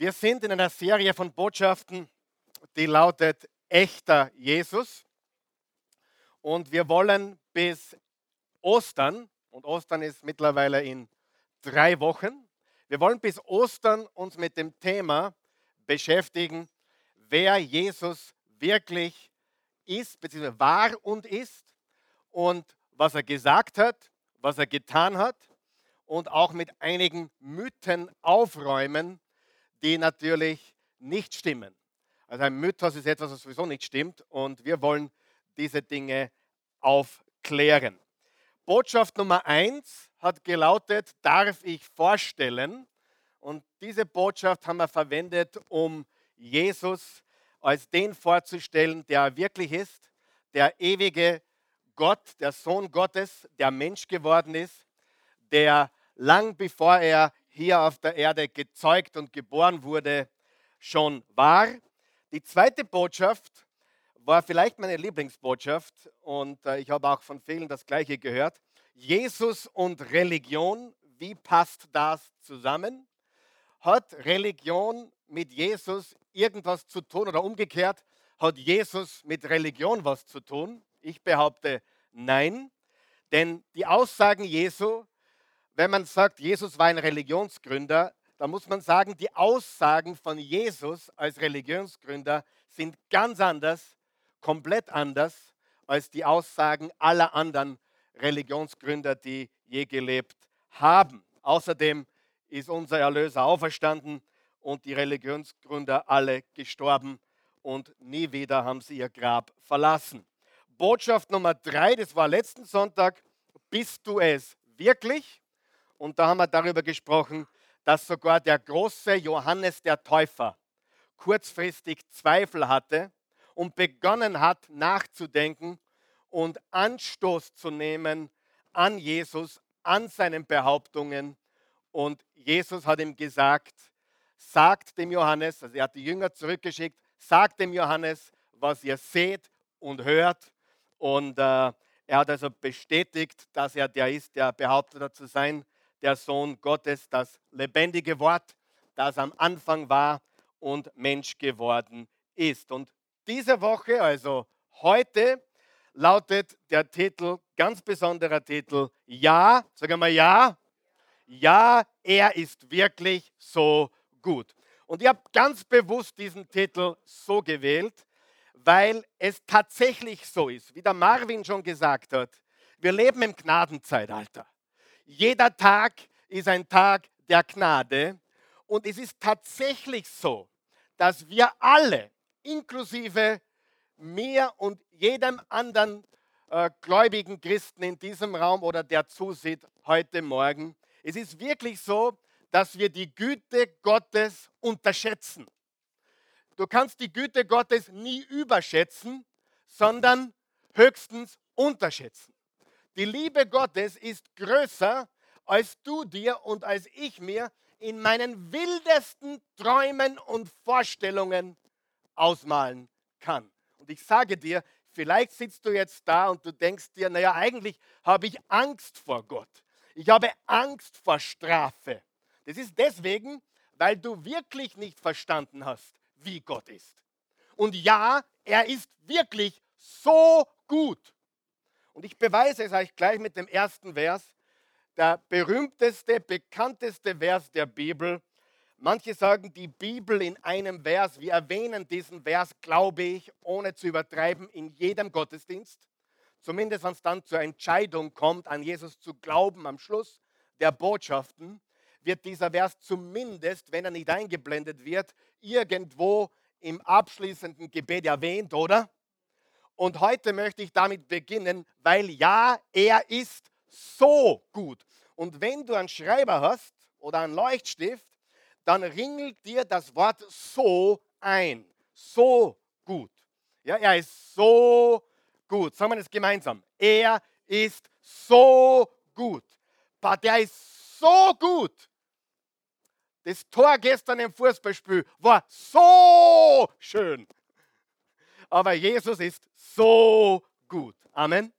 Wir sind in einer Serie von Botschaften, die lautet Echter Jesus. Und wir wollen bis Ostern, und Ostern ist mittlerweile in drei Wochen, wir wollen bis Ostern uns mit dem Thema beschäftigen, wer Jesus wirklich ist, beziehungsweise war und ist und was er gesagt hat, was er getan hat und auch mit einigen Mythen aufräumen, die natürlich nicht stimmen. Also ein Mythos ist etwas, was sowieso nicht stimmt und wir wollen diese Dinge aufklären. Botschaft Nummer eins hat gelautet, darf ich vorstellen? Und diese Botschaft haben wir verwendet, um Jesus als den vorzustellen, der er wirklich ist, der ewige Gott, der Sohn Gottes, der Mensch geworden ist, der lang bevor er hier auf der Erde gezeugt und geboren wurde, schon war. Die zweite Botschaft war vielleicht meine Lieblingsbotschaft und äh, ich habe auch von vielen das gleiche gehört. Jesus und Religion, wie passt das zusammen? Hat Religion mit Jesus irgendwas zu tun oder umgekehrt, hat Jesus mit Religion was zu tun? Ich behaupte nein, denn die Aussagen Jesu wenn man sagt, Jesus war ein Religionsgründer, dann muss man sagen, die Aussagen von Jesus als Religionsgründer sind ganz anders, komplett anders als die Aussagen aller anderen Religionsgründer, die je gelebt haben. Außerdem ist unser Erlöser auferstanden und die Religionsgründer alle gestorben und nie wieder haben sie ihr Grab verlassen. Botschaft Nummer drei, das war letzten Sonntag, bist du es wirklich? Und da haben wir darüber gesprochen, dass sogar der große Johannes der Täufer kurzfristig Zweifel hatte und begonnen hat nachzudenken und Anstoß zu nehmen an Jesus, an seinen Behauptungen. Und Jesus hat ihm gesagt, sagt dem Johannes, also er hat die Jünger zurückgeschickt, sagt dem Johannes, was ihr seht und hört. Und äh, er hat also bestätigt, dass er der ist, der behauptet hat zu sein der Sohn Gottes, das lebendige Wort, das am Anfang war und Mensch geworden ist. Und diese Woche, also heute, lautet der Titel, ganz besonderer Titel, Ja, sagen wir Ja, Ja, er ist wirklich so gut. Und ich habe ganz bewusst diesen Titel so gewählt, weil es tatsächlich so ist, wie der Marvin schon gesagt hat. Wir leben im Gnadenzeitalter. Jeder Tag ist ein Tag der Gnade. Und es ist tatsächlich so, dass wir alle, inklusive mir und jedem anderen äh, gläubigen Christen in diesem Raum oder der zusieht heute Morgen, es ist wirklich so, dass wir die Güte Gottes unterschätzen. Du kannst die Güte Gottes nie überschätzen, sondern höchstens unterschätzen. Die Liebe Gottes ist größer, als du dir und als ich mir in meinen wildesten Träumen und Vorstellungen ausmalen kann. Und ich sage dir, vielleicht sitzt du jetzt da und du denkst dir, naja, eigentlich habe ich Angst vor Gott. Ich habe Angst vor Strafe. Das ist deswegen, weil du wirklich nicht verstanden hast, wie Gott ist. Und ja, er ist wirklich so gut. Und ich beweise es euch gleich mit dem ersten Vers, der berühmteste, bekannteste Vers der Bibel. Manche sagen die Bibel in einem Vers. Wir erwähnen diesen Vers, glaube ich, ohne zu übertreiben, in jedem Gottesdienst. Zumindest wenn es dann zur Entscheidung kommt, an Jesus zu glauben am Schluss der Botschaften, wird dieser Vers zumindest, wenn er nicht eingeblendet wird, irgendwo im abschließenden Gebet erwähnt, oder? Und heute möchte ich damit beginnen, weil ja, er ist so gut. Und wenn du einen Schreiber hast oder einen Leuchtstift, dann ringelt dir das Wort so ein. So gut. Ja, er ist so gut. Sagen wir das gemeinsam. Er ist so gut. Der ist so gut. Das Tor gestern im Fußballspiel war so schön. Aber Jesus ist so gut. Amen.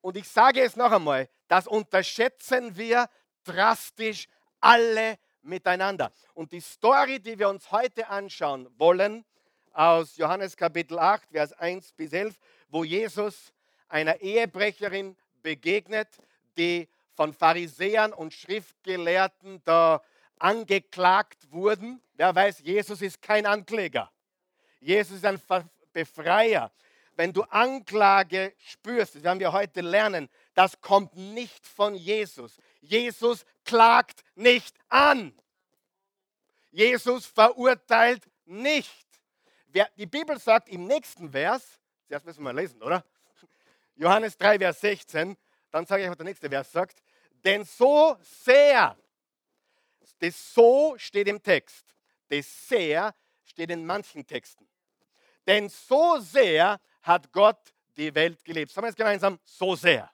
Und ich sage es noch einmal, das unterschätzen wir drastisch alle miteinander. Und die Story, die wir uns heute anschauen wollen, aus Johannes Kapitel 8, Vers 1 bis 11, wo Jesus einer Ehebrecherin begegnet, die von Pharisäern und Schriftgelehrten da angeklagt wurden. Wer weiß, Jesus ist kein Ankläger. Jesus ist ein Befreier. Wenn du Anklage spürst, das werden wir heute lernen, das kommt nicht von Jesus. Jesus klagt nicht an. Jesus verurteilt nicht. Die Bibel sagt im nächsten Vers, zuerst müssen wir lesen, oder? Johannes 3, Vers 16, dann sage ich, was der nächste Vers sagt. Denn so sehr, das so steht im Text, das sehr steht in manchen Texten. Denn so sehr hat Gott die Welt geliebt. Sagen wir jetzt gemeinsam, so sehr.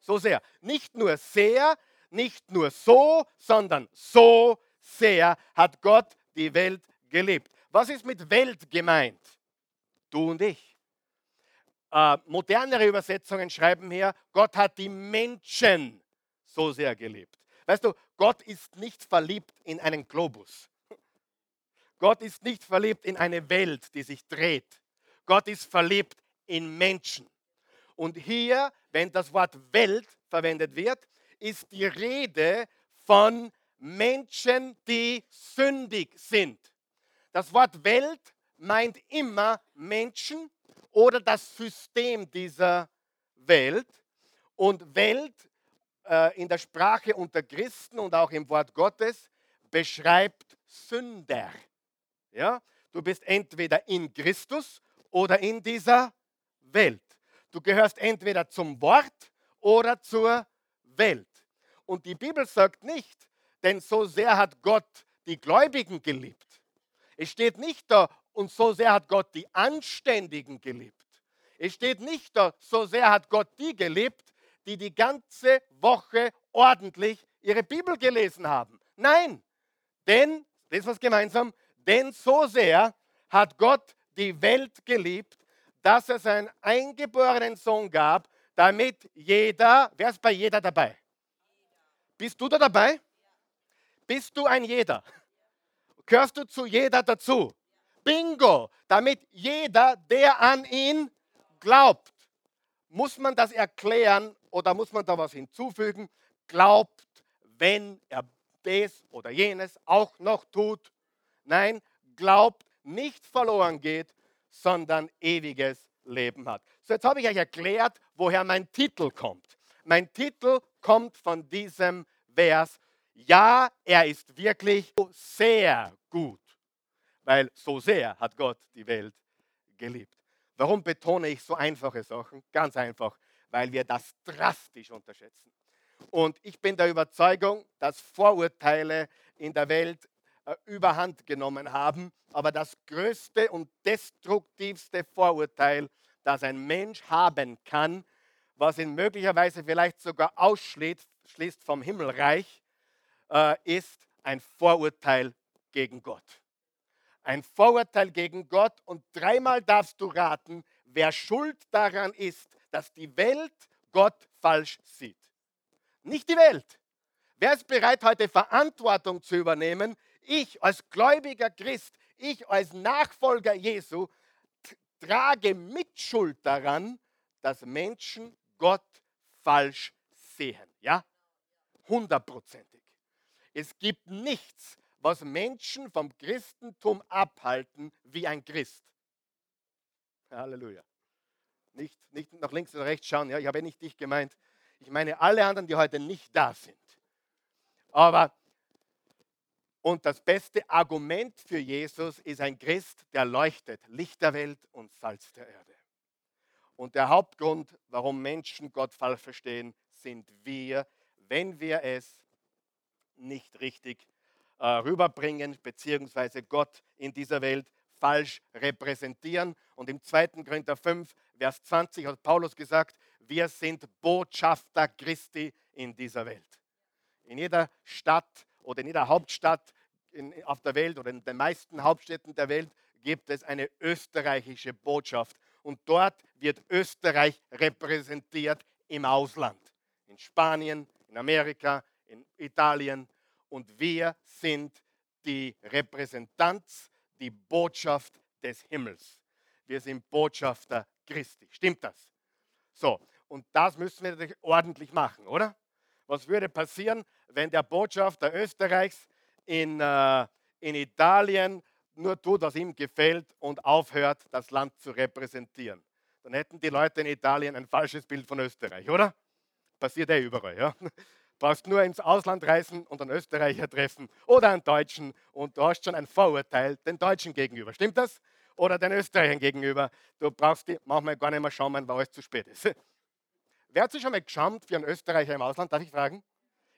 So sehr. Nicht nur sehr, nicht nur so, sondern so sehr hat Gott die Welt geliebt. Was ist mit Welt gemeint? Du und ich. Äh, modernere Übersetzungen schreiben hier, Gott hat die Menschen so sehr geliebt. Weißt du, Gott ist nicht verliebt in einen Globus. Gott ist nicht verliebt in eine Welt, die sich dreht. Gott ist verliebt in Menschen. Und hier, wenn das Wort Welt verwendet wird, ist die Rede von Menschen, die sündig sind. Das Wort Welt meint immer Menschen, oder das System dieser Welt. Und Welt äh, in der Sprache unter Christen und auch im Wort Gottes beschreibt Sünder. Ja? Du bist entweder in Christus oder in dieser Welt. Du gehörst entweder zum Wort oder zur Welt. Und die Bibel sagt nicht, denn so sehr hat Gott die Gläubigen geliebt. Es steht nicht da, und so sehr hat Gott die Anständigen geliebt. Es steht nicht da, so sehr hat Gott die geliebt, die die ganze Woche ordentlich ihre Bibel gelesen haben. Nein, denn, das was gemeinsam, denn so sehr hat Gott die Welt geliebt, dass er seinen eingeborenen Sohn gab, damit jeder, wer ist bei jeder dabei? Bist du da dabei? Bist du ein jeder? Gehörst du zu jeder dazu? Bingo, damit jeder, der an ihn glaubt. Muss man das erklären oder muss man da was hinzufügen? Glaubt, wenn er das oder jenes auch noch tut. Nein, glaubt, nicht verloren geht, sondern ewiges Leben hat. So, jetzt habe ich euch erklärt, woher mein Titel kommt. Mein Titel kommt von diesem Vers. Ja, er ist wirklich sehr gut weil so sehr hat Gott die Welt geliebt. Warum betone ich so einfache Sachen? Ganz einfach, weil wir das drastisch unterschätzen. Und ich bin der Überzeugung, dass Vorurteile in der Welt überhand genommen haben. Aber das größte und destruktivste Vorurteil, das ein Mensch haben kann, was ihn möglicherweise vielleicht sogar ausschließt vom Himmelreich, äh, ist ein Vorurteil gegen Gott ein Vorurteil gegen Gott und dreimal darfst du raten, wer schuld daran ist, dass die Welt Gott falsch sieht. Nicht die Welt. Wer ist bereit, heute Verantwortung zu übernehmen? Ich als gläubiger Christ, ich als Nachfolger Jesu, trage Mitschuld daran, dass Menschen Gott falsch sehen. Ja? Hundertprozentig. Es gibt nichts, was Menschen vom Christentum abhalten wie ein Christ. Halleluja. Nicht, nicht nach links oder rechts schauen, ja, ich habe nicht dich gemeint. Ich meine alle anderen, die heute nicht da sind. Aber, und das beste Argument für Jesus ist ein Christ, der leuchtet, Licht der Welt und Salz der Erde. Und der Hauptgrund, warum Menschen Gott falsch verstehen, sind wir, wenn wir es nicht richtig äh, rüberbringen, beziehungsweise Gott in dieser Welt falsch repräsentieren. Und im 2. Korinther 5, Vers 20 hat Paulus gesagt, wir sind Botschafter Christi in dieser Welt. In jeder Stadt oder in jeder Hauptstadt in, auf der Welt oder in den meisten Hauptstädten der Welt gibt es eine österreichische Botschaft. Und dort wird Österreich repräsentiert im Ausland. In Spanien, in Amerika, in Italien und wir sind die Repräsentanz, die Botschaft des Himmels. Wir sind Botschafter Christi. Stimmt das? So, und das müssen wir natürlich ordentlich machen, oder? Was würde passieren, wenn der Botschafter Österreichs in, äh, in Italien nur tut, was ihm gefällt und aufhört, das Land zu repräsentieren? Dann hätten die Leute in Italien ein falsches Bild von Österreich, oder? Passiert eh überall, ja? brauchst nur ins Ausland reisen und einen Österreicher treffen oder einen Deutschen und du hast schon ein Vorurteil den Deutschen gegenüber. Stimmt das? Oder den Österreichern gegenüber. Du brauchst die manchmal gar nicht mehr schauen, weil alles zu spät ist. Wer hat sich schon mal geschammt für einen Österreicher im Ausland? Darf ich fragen?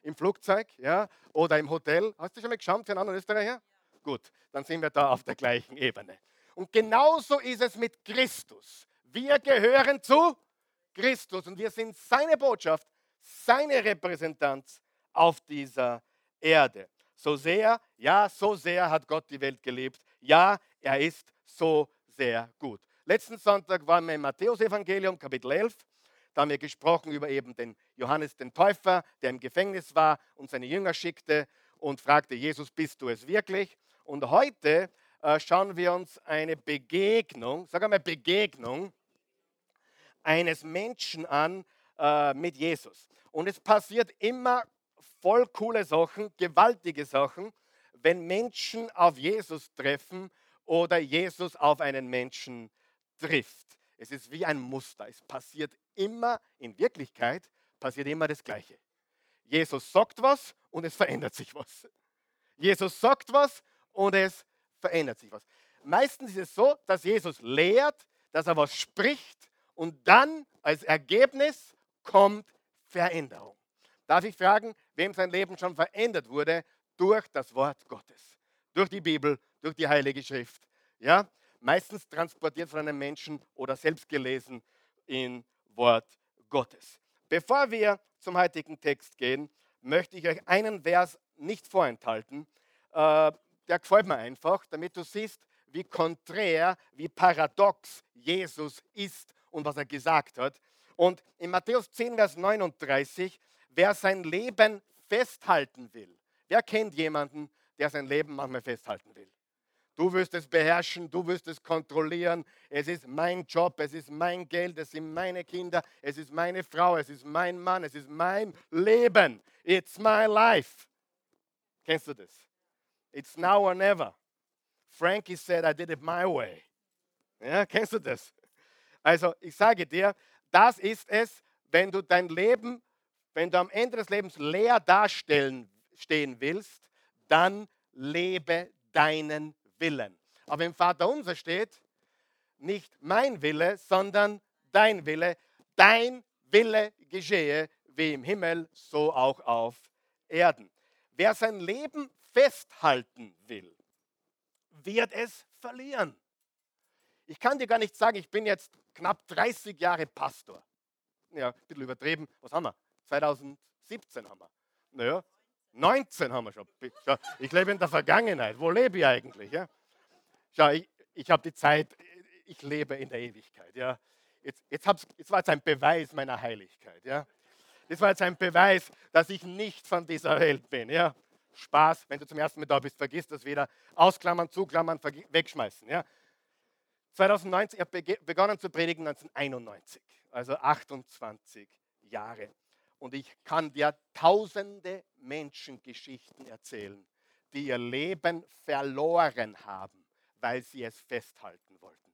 Im Flugzeug ja? oder im Hotel? Hast du schon mal geschammt für einen anderen Österreicher? Gut, dann sind wir da auf der gleichen Ebene. Und genauso ist es mit Christus. Wir gehören zu Christus und wir sind seine Botschaft seine Repräsentanz auf dieser Erde. So sehr, ja, so sehr hat Gott die Welt geliebt. Ja, er ist so sehr gut. Letzten Sonntag waren wir im Matthäusevangelium, Kapitel 11. Da haben wir gesprochen über eben den Johannes den Täufer, der im Gefängnis war und seine Jünger schickte und fragte, Jesus, bist du es wirklich? Und heute äh, schauen wir uns eine Begegnung, sag einmal Begegnung, eines Menschen an äh, mit Jesus. Und es passiert immer voll coole Sachen, gewaltige Sachen, wenn Menschen auf Jesus treffen oder Jesus auf einen Menschen trifft. Es ist wie ein Muster. Es passiert immer, in Wirklichkeit passiert immer das Gleiche. Jesus sagt was und es verändert sich was. Jesus sagt was und es verändert sich was. Meistens ist es so, dass Jesus lehrt, dass er was spricht und dann als Ergebnis kommt Veränderung. Darf ich fragen, wem sein Leben schon verändert wurde durch das Wort Gottes, durch die Bibel, durch die Heilige Schrift? Ja, meistens transportiert von einem Menschen oder selbst gelesen in Wort Gottes. Bevor wir zum heutigen Text gehen, möchte ich euch einen Vers nicht vorenthalten. Äh, der gefällt mir einfach, damit du siehst, wie konträr, wie paradox Jesus ist und was er gesagt hat. Und in Matthäus 10, Vers 39, wer sein Leben festhalten will, wer kennt jemanden, der sein Leben manchmal festhalten will? Du wirst es beherrschen, du wirst es kontrollieren. Es ist mein Job, es ist mein Geld, es sind meine Kinder, es ist meine Frau, es ist mein Mann, es ist mein Leben. It's my life. Kennst du das? It's now or never. Frankie said, I did it my way. Ja, kennst du das? Also, ich sage dir, das ist es, wenn du dein Leben, wenn du am Ende des Lebens leer dastehen stehen willst, dann lebe deinen Willen. Aber im Vater unser steht nicht mein Wille, sondern dein Wille. Dein Wille geschehe wie im Himmel, so auch auf Erden. Wer sein Leben festhalten will, wird es verlieren. Ich kann dir gar nicht sagen, ich bin jetzt knapp 30 Jahre Pastor. Ja, ein bisschen übertrieben. Was haben wir? 2017 haben wir. Naja, 19 haben wir schon. Schau, ich lebe in der Vergangenheit. Wo lebe ich eigentlich? Ja? Schau, ich, ich habe die Zeit, ich lebe in der Ewigkeit. Ja? Jetzt, jetzt, jetzt war es ein Beweis meiner Heiligkeit. Ja? Das war jetzt ein Beweis, dass ich nicht von dieser Welt bin. Ja? Spaß, wenn du zum ersten Mal da bist, vergiss das wieder. Ausklammern, zuklammern, wegschmeißen. Ja? 2019, ich habe begonnen zu predigen 1991, also 28 Jahre. Und ich kann dir tausende Menschengeschichten erzählen, die ihr Leben verloren haben, weil sie es festhalten wollten.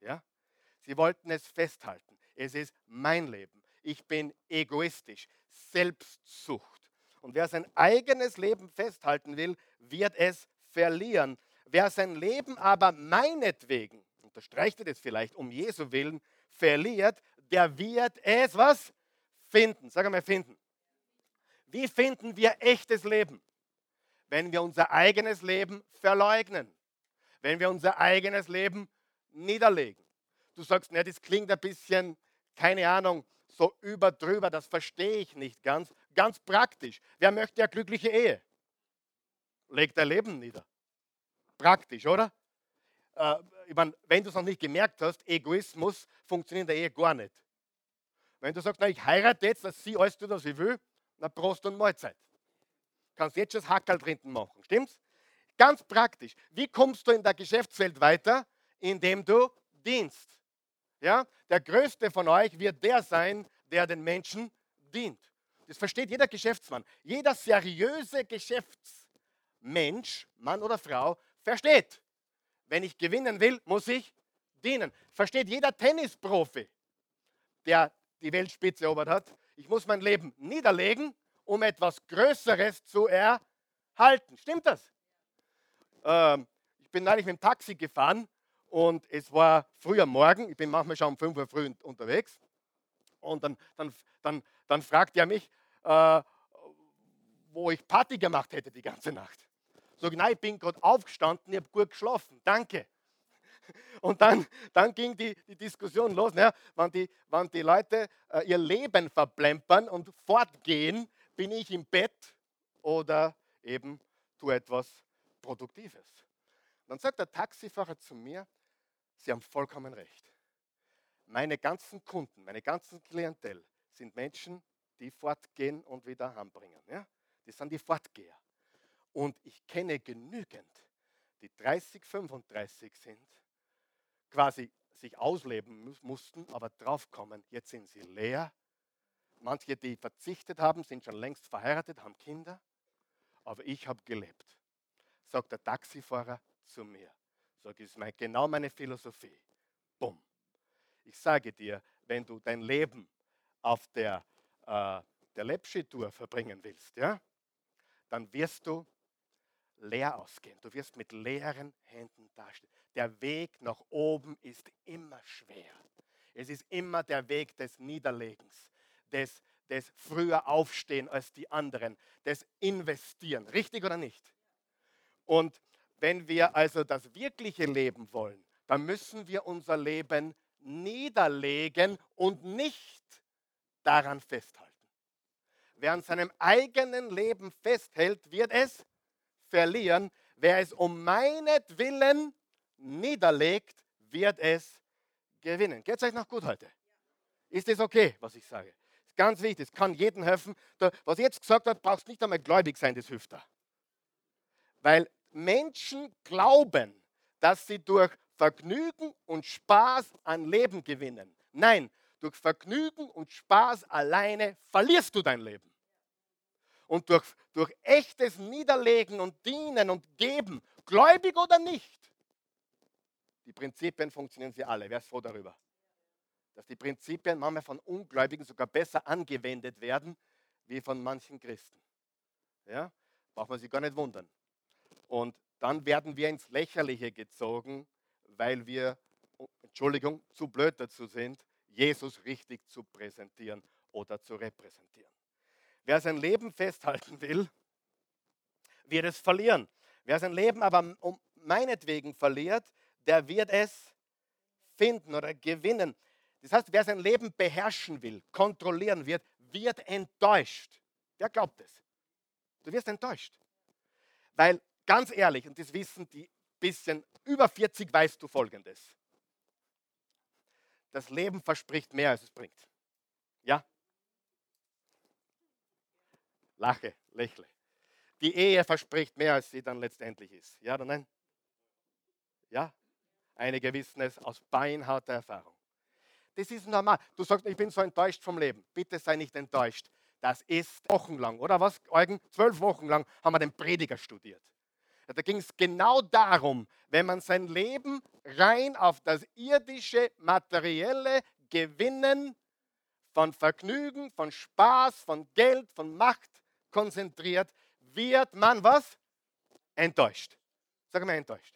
Ja? Sie wollten es festhalten. Es ist mein Leben. Ich bin egoistisch. Selbstsucht. Und wer sein eigenes Leben festhalten will, wird es verlieren. Wer sein Leben aber meinetwegen unterstreicht er das vielleicht, um Jesu Willen verliert, der wird es was? Finden. Sag einmal finden. Wie finden wir echtes Leben? Wenn wir unser eigenes Leben verleugnen. Wenn wir unser eigenes Leben niederlegen. Du sagst, ne, das klingt ein bisschen, keine Ahnung, so überdrüber, das verstehe ich nicht ganz. Ganz praktisch. Wer möchte eine glückliche Ehe? Legt dein Leben nieder. Praktisch, oder? Äh, ich meine, wenn du es noch nicht gemerkt hast, Egoismus funktioniert in der Ehe gar nicht. Wenn du sagst, na, ich heirate jetzt, dass sie alles tut, was ich will, na Prost und Mahlzeit. Kannst jetzt schon das Hackerl drinnen machen, stimmt's? Ganz praktisch. Wie kommst du in der Geschäftswelt weiter? Indem du dienst. Ja? Der Größte von euch wird der sein, der den Menschen dient. Das versteht jeder Geschäftsmann. Jeder seriöse Geschäftsmensch, Mann oder Frau, versteht. Wenn ich gewinnen will, muss ich dienen. Versteht jeder Tennisprofi, der die Weltspitze erobert hat. Ich muss mein Leben niederlegen, um etwas Größeres zu erhalten. Stimmt das? Ähm, ich bin neulich mit dem Taxi gefahren und es war früh am Morgen. Ich bin manchmal schon um 5 Uhr früh unterwegs. Und dann, dann, dann, dann fragt er mich, äh, wo ich Party gemacht hätte die ganze Nacht. So genau, ich bin gerade aufgestanden, ich habe gut geschlafen. Danke. Und dann, dann ging die, die Diskussion los, ne? wenn, die, wenn die Leute äh, ihr Leben verplempern und fortgehen, bin ich im Bett oder eben tue etwas Produktives. Dann sagt der Taxifahrer zu mir, Sie haben vollkommen recht. Meine ganzen Kunden, meine ganzen Klientel sind Menschen, die fortgehen und wieder heimbringen. Ja? Das sind die Fortgeher. Und ich kenne genügend, die 30, 35 sind, quasi sich ausleben mussten, aber draufkommen, jetzt sind sie leer. Manche, die verzichtet haben, sind schon längst verheiratet, haben Kinder. Aber ich habe gelebt, sagt der Taxifahrer zu mir. Sag ich, ist genau meine Philosophie. Bumm. Ich sage dir, wenn du dein Leben auf der, äh, der Lepschi-Tour verbringen willst, ja, dann wirst du leer ausgehen. Du wirst mit leeren Händen dastehen. Der Weg nach oben ist immer schwer. Es ist immer der Weg des Niederlegens, des, des früher Aufstehen als die anderen, des Investieren. Richtig oder nicht? Und wenn wir also das wirkliche Leben wollen, dann müssen wir unser Leben niederlegen und nicht daran festhalten. Wer an seinem eigenen Leben festhält, wird es verlieren. Wer es um meinetwillen niederlegt, wird es gewinnen. Geht es euch noch gut heute? Ist das okay, was ich sage? Ist ganz wichtig, es kann jedem helfen. Was ich jetzt gesagt habe, brauchst nicht einmal gläubig sein, das hilft da. Weil Menschen glauben, dass sie durch Vergnügen und Spaß an Leben gewinnen. Nein, durch Vergnügen und Spaß alleine verlierst du dein Leben. Und durch, durch echtes Niederlegen und Dienen und Geben, gläubig oder nicht, die Prinzipien funktionieren sie alle. Wer ist froh darüber? Dass die Prinzipien manchmal von Ungläubigen sogar besser angewendet werden, wie von manchen Christen. Ja? Braucht man sich gar nicht wundern. Und dann werden wir ins Lächerliche gezogen, weil wir, Entschuldigung, zu blöd dazu sind, Jesus richtig zu präsentieren oder zu repräsentieren. Wer sein Leben festhalten will, wird es verlieren. Wer sein Leben aber um meinetwegen verliert, der wird es finden oder gewinnen. Das heißt, wer sein Leben beherrschen will, kontrollieren wird, wird enttäuscht. Wer glaubt es? Du wirst enttäuscht. Weil ganz ehrlich, und das wissen die bisschen über 40, weißt du Folgendes. Das Leben verspricht mehr, als es bringt. Ja? Lache, lächle. Die Ehe verspricht mehr, als sie dann letztendlich ist. Ja oder nein? Ja? Einige wissen es aus beinharter Erfahrung. Das ist normal. Du sagst, ich bin so enttäuscht vom Leben. Bitte sei nicht enttäuscht. Das ist wochenlang, oder was, Eugen? Zwölf Wochen lang haben wir den Prediger studiert. Da ging es genau darum, wenn man sein Leben rein auf das irdische, materielle Gewinnen von Vergnügen, von Spaß, von Geld, von Macht konzentriert, wird man was? Enttäuscht. Sag mal enttäuscht.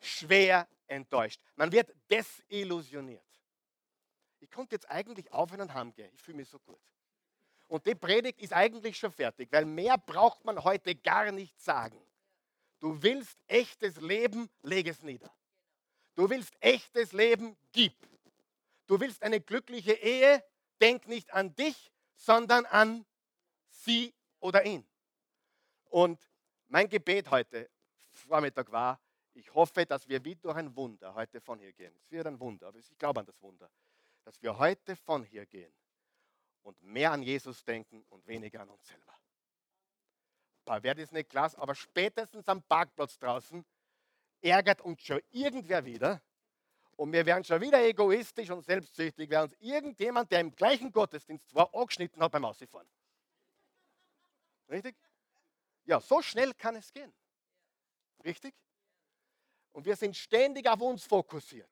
Schwer enttäuscht. Man wird desillusioniert. Ich konnte jetzt eigentlich aufhören und heimgehen. Ich fühle mich so gut. Und die Predigt ist eigentlich schon fertig, weil mehr braucht man heute gar nicht sagen. Du willst echtes Leben, leg es nieder. Du willst echtes Leben, gib. Du willst eine glückliche Ehe, denk nicht an dich, sondern an sie oder ihn. Und mein Gebet heute Vormittag war, ich hoffe, dass wir wie durch ein Wunder heute von hier gehen. Es wird ein Wunder, aber ich glaube an das Wunder, dass wir heute von hier gehen und mehr an Jesus denken und weniger an uns selber. Papa, wäre das nicht klasse, aber spätestens am Parkplatz draußen ärgert uns schon irgendwer wieder und wir werden schon wieder egoistisch und selbstsüchtig, weil uns irgendjemand, der im gleichen Gottesdienst war, angeschnitten hat beim Ausfahren. Richtig? Ja, so schnell kann es gehen. Richtig? Und wir sind ständig auf uns fokussiert,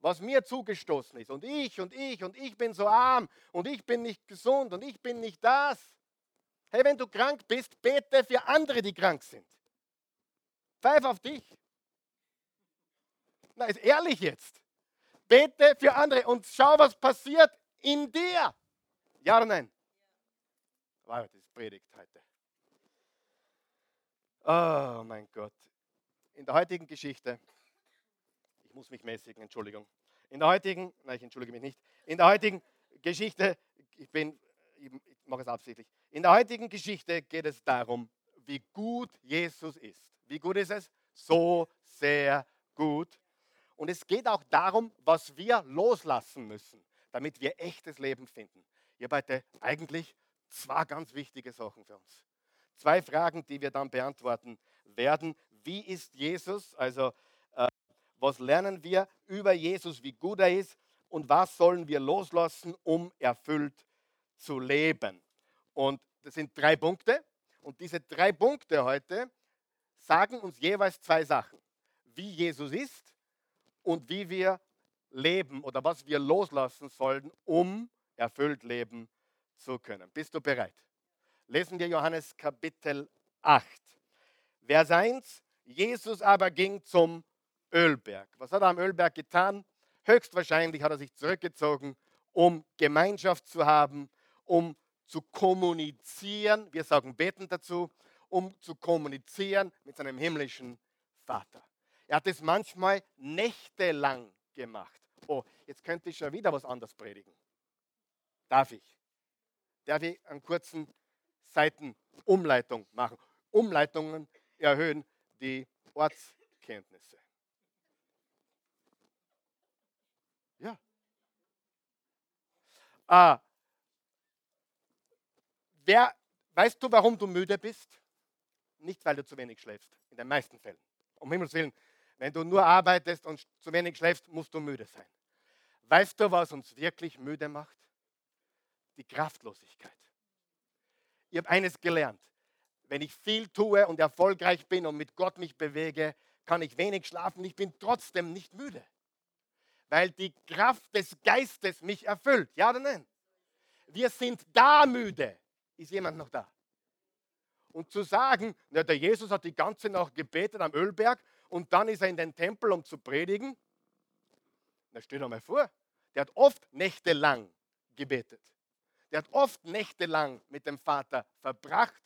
was mir zugestoßen ist. Und ich und ich und ich bin so arm und ich bin nicht gesund und ich bin nicht das. Hey, wenn du krank bist, bete für andere, die krank sind. Pfeif auf dich. Na, ist ehrlich jetzt. Bete für andere und schau, was passiert in dir. Ja oder nein? Wow, das ist Predigt heute. Oh mein Gott. In der heutigen Geschichte, ich muss mich mäßigen, Entschuldigung. In der heutigen, nein, ich entschuldige mich nicht. In der heutigen Geschichte, ich bin, ich mache es absichtlich. In der heutigen Geschichte geht es darum, wie gut Jesus ist. Wie gut ist es? So sehr gut. Und es geht auch darum, was wir loslassen müssen, damit wir echtes Leben finden. Ihr heute eigentlich zwei ganz wichtige Sachen für uns. Zwei Fragen, die wir dann beantworten werden. Wie ist Jesus? Also, äh, was lernen wir über Jesus, wie gut er ist? Und was sollen wir loslassen, um erfüllt zu leben? Und das sind drei Punkte. Und diese drei Punkte heute sagen uns jeweils zwei Sachen. Wie Jesus ist und wie wir leben oder was wir loslassen sollen, um erfüllt leben zu können. Bist du bereit? Lesen wir Johannes Kapitel 8. Vers 1. Jesus aber ging zum Ölberg. Was hat er am Ölberg getan? Höchstwahrscheinlich hat er sich zurückgezogen, um Gemeinschaft zu haben, um zu kommunizieren. Wir sagen beten dazu, um zu kommunizieren mit seinem himmlischen Vater. Er hat es manchmal nächtelang gemacht. Oh, jetzt könnte ich schon wieder was anderes predigen. Darf ich? Darf ich einen kurzen Seitenumleitung machen? Umleitungen erhöhen die Ortskenntnisse. Ja. Ah, wer, weißt du, warum du müde bist? Nicht, weil du zu wenig schläfst, in den meisten Fällen. Um Himmels Willen, wenn du nur arbeitest und zu wenig schläfst, musst du müde sein. Weißt du, was uns wirklich müde macht? Die Kraftlosigkeit. Ich habe eines gelernt. Wenn ich viel tue und erfolgreich bin und mit Gott mich bewege, kann ich wenig schlafen. Ich bin trotzdem nicht müde. Weil die Kraft des Geistes mich erfüllt. Ja oder nein? Wir sind da müde. Ist jemand noch da? Und zu sagen, na, der Jesus hat die ganze Nacht gebetet am Ölberg und dann ist er in den Tempel, um zu predigen. Na, stell dir mal vor, der hat oft nächtelang gebetet. Der hat oft nächtelang mit dem Vater verbracht.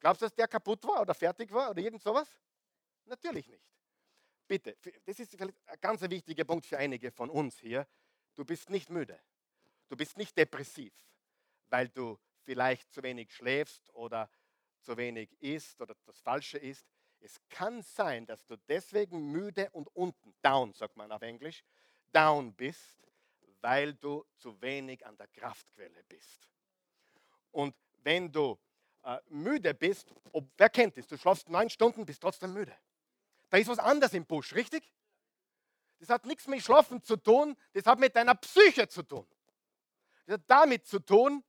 Glaubst du, dass der kaputt war oder fertig war oder irgend sowas? Natürlich nicht. Bitte, das ist ein ganz wichtiger Punkt für einige von uns hier. Du bist nicht müde. Du bist nicht depressiv, weil du vielleicht zu wenig schläfst oder zu wenig isst oder das Falsche isst. Es kann sein, dass du deswegen müde und unten, down sagt man auf Englisch, down bist, weil du zu wenig an der Kraftquelle bist. Und wenn du äh, müde bist, ob, wer kennt es, du schlafst neun Stunden, bist trotzdem müde. Da ist was anderes im Busch, richtig? Das hat nichts mit Schlafen zu tun, das hat mit deiner Psyche zu tun. Das hat damit zu tun,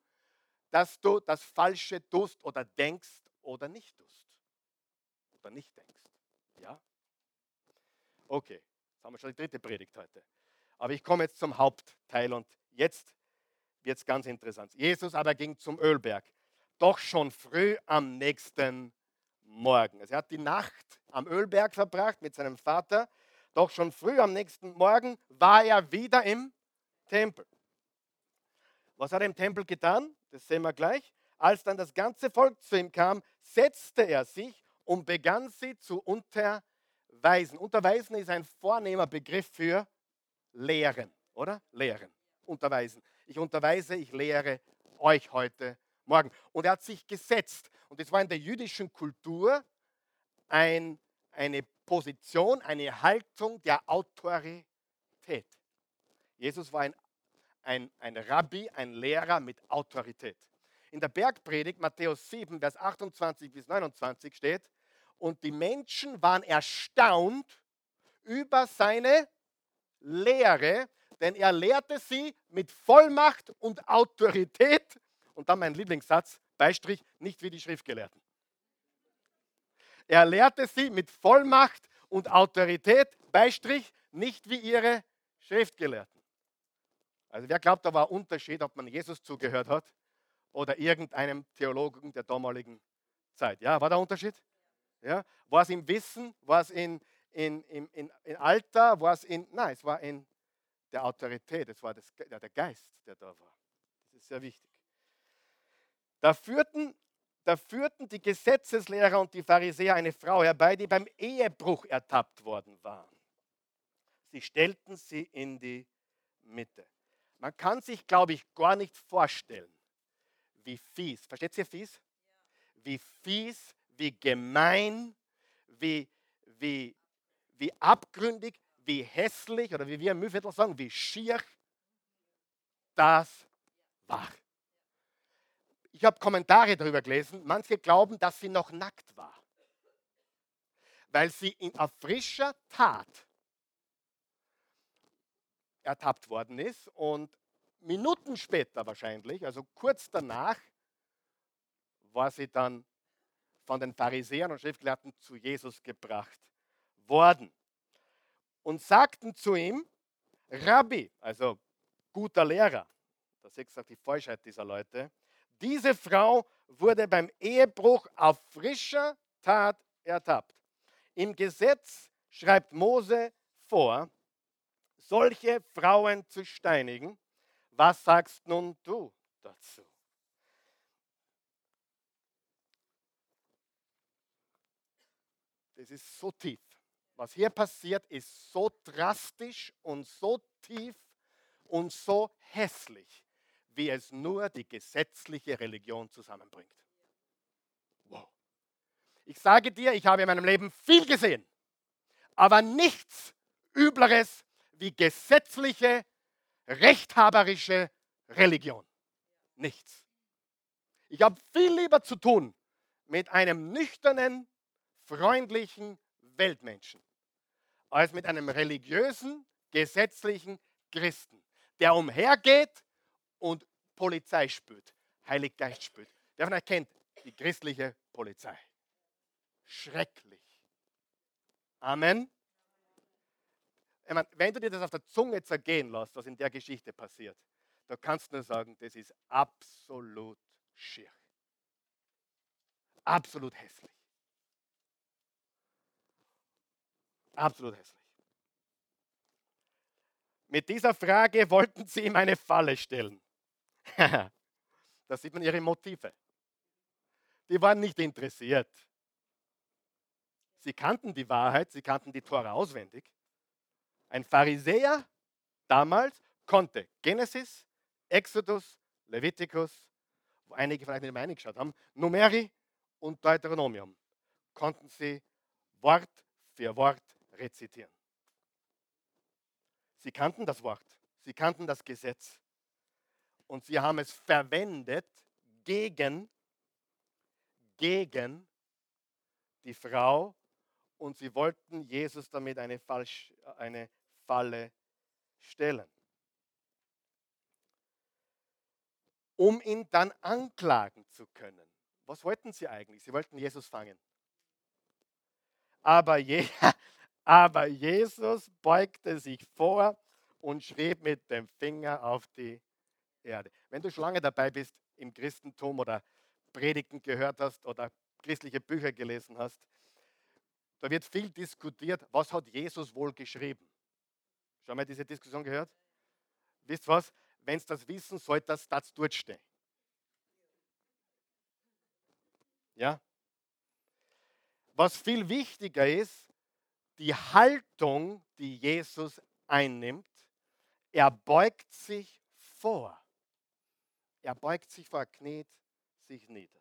dass du das Falsche tust oder denkst oder nicht tust oder nicht denkst. Ja? Okay, jetzt haben wir schon die dritte Predigt heute. Aber ich komme jetzt zum Hauptteil und jetzt wird es ganz interessant. Jesus aber ging zum Ölberg, doch schon früh am nächsten Morgen. Also er hat die Nacht am Ölberg verbracht mit seinem Vater, doch schon früh am nächsten Morgen war er wieder im Tempel. Was hat er im Tempel getan? Das sehen wir gleich. Als dann das ganze Volk zu ihm kam, setzte er sich und begann sie zu unterweisen. Unterweisen ist ein vornehmer Begriff für lehren, oder? Lehren, unterweisen. Ich unterweise, ich lehre euch heute Morgen. Und er hat sich gesetzt. Und das war in der jüdischen Kultur ein, eine Position, eine Haltung der Autorität. Jesus war ein, ein, ein Rabbi, ein Lehrer mit Autorität. in der Bergpredigt, Matthäus 7, Vers 28 bis 29 steht, und die Menschen waren erstaunt über seine Lehre, denn er lehrte sie mit Vollmacht und Autorität. Und dann mein Lieblingssatz, Beistrich, nicht wie die Schriftgelehrten. Er lehrte sie mit Vollmacht und Autorität, Beistrich, nicht wie ihre Schriftgelehrten. Also wer glaubt, da war ein Unterschied, ob man Jesus zugehört hat oder irgendeinem Theologen der damaligen Zeit. Ja, war der Unterschied? Ja? War es im Wissen? War es in, in, in, in, in Alter? War es in. Nein, es war in der Autorität. Es war das, ja, der Geist, der da war. Das ist sehr wichtig. Da führten, da führten die Gesetzeslehrer und die Pharisäer eine Frau herbei, die beim Ehebruch ertappt worden war. Sie stellten sie in die Mitte. Man kann sich, glaube ich, gar nicht vorstellen, wie fies, versteht ihr fies? Wie fies wie gemein, wie, wie, wie abgründig, wie hässlich oder wie wir im Mühlviertel sagen, wie schier das war. Ich habe Kommentare darüber gelesen. Manche glauben, dass sie noch nackt war, weil sie in frischer Tat ertappt worden ist und Minuten später wahrscheinlich, also kurz danach, war sie dann von den Pharisäern und Schriftgelehrten zu Jesus gebracht worden und sagten zu ihm, Rabbi, also guter Lehrer, das ist gesagt die Falschheit dieser Leute, diese Frau wurde beim Ehebruch auf frischer Tat ertappt. Im Gesetz schreibt Mose vor, solche Frauen zu steinigen. Was sagst nun du dazu? Das ist so tief. Was hier passiert, ist so drastisch und so tief und so hässlich, wie es nur die gesetzliche Religion zusammenbringt. Wow. Ich sage dir, ich habe in meinem Leben viel gesehen, aber nichts Übleres wie gesetzliche, rechthaberische Religion. Nichts. Ich habe viel lieber zu tun mit einem nüchternen, freundlichen Weltmenschen als mit einem religiösen, gesetzlichen Christen, der umhergeht und Polizei spürt, Heiliggeist spürt. Der von euch kennt die christliche Polizei. Schrecklich. Amen. Meine, wenn du dir das auf der Zunge zergehen lässt, was in der Geschichte passiert, da kannst du nur sagen, das ist absolut schier. Absolut hässlich. Absolut hässlich. Mit dieser Frage wollten sie ihm eine Falle stellen. da sieht man ihre Motive. Die waren nicht interessiert. Sie kannten die Wahrheit, sie kannten die Tora auswendig. Ein Pharisäer damals konnte Genesis, Exodus, Leviticus, wo einige vielleicht nicht mehr eingeschaut haben, Numeri und Deuteronomium, konnten sie Wort für Wort rezitieren. Sie kannten das Wort, sie kannten das Gesetz und sie haben es verwendet gegen, gegen die Frau und sie wollten Jesus damit eine, Falsch, eine Falle stellen. Um ihn dann anklagen zu können. Was wollten sie eigentlich? Sie wollten Jesus fangen. Aber, je, Aber Jesus beugte sich vor und schrieb mit dem Finger auf die Erde. Wenn du schon lange dabei bist im Christentum oder Predigten gehört hast oder christliche Bücher gelesen hast, da wird viel diskutiert, was hat Jesus wohl geschrieben. Schon mal diese Diskussion gehört? Wisst was? Wenn es das wissen soll, das das dort stehen. Ja? Was viel wichtiger ist, die Haltung, die Jesus einnimmt. Er beugt sich vor. Er beugt sich vor, kniet sich nieder.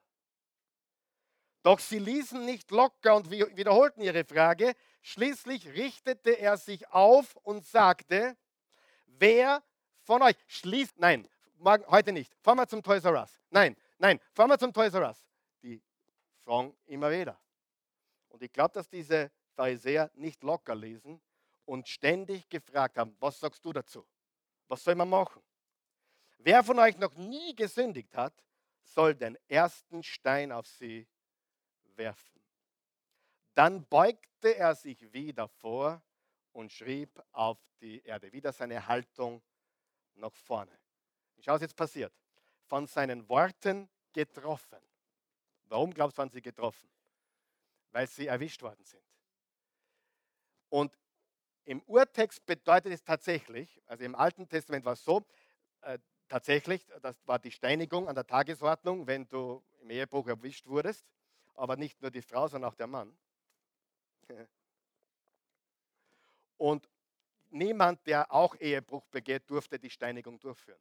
Doch sie ließen nicht locker und wiederholten ihre Frage. Schließlich richtete er sich auf und sagte, wer von euch schließt, nein, heute nicht, fahren wir zum Toys R Us. Nein, Nein, fahren wir zum Toys R Us. Die fragen immer wieder. Und ich glaube, dass diese Pharisäer nicht locker lesen und ständig gefragt haben, was sagst du dazu? Was soll man machen? Wer von euch noch nie gesündigt hat, soll den ersten Stein auf sie werfen. Dann beugte er sich wieder vor und schrieb auf die Erde. Wieder seine Haltung nach vorne. Schau, was jetzt passiert. Von seinen Worten getroffen. Warum glaubst du, waren sie getroffen? Weil sie erwischt worden sind. Und im Urtext bedeutet es tatsächlich, also im Alten Testament war es so, äh, tatsächlich, das war die Steinigung an der Tagesordnung, wenn du im Ehebruch erwischt wurdest, aber nicht nur die Frau, sondern auch der Mann. Und niemand, der auch Ehebruch begeht, durfte die Steinigung durchführen.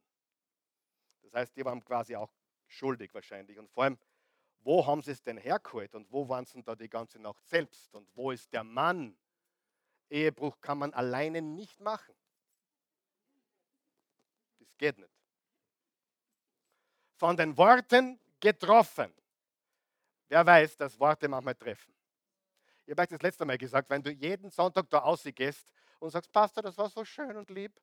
Das heißt, die waren quasi auch schuldig wahrscheinlich. Und vor allem, wo haben sie es denn hergeholt und wo waren sie da die ganze Nacht selbst und wo ist der Mann? Ehebruch kann man alleine nicht machen. Das geht nicht. Von den Worten getroffen. Wer weiß, dass Worte manchmal treffen. Ich habe euch das letzte Mal gesagt, wenn du jeden Sonntag da rausgehst und sagst, Pastor, das war so schön und lieb,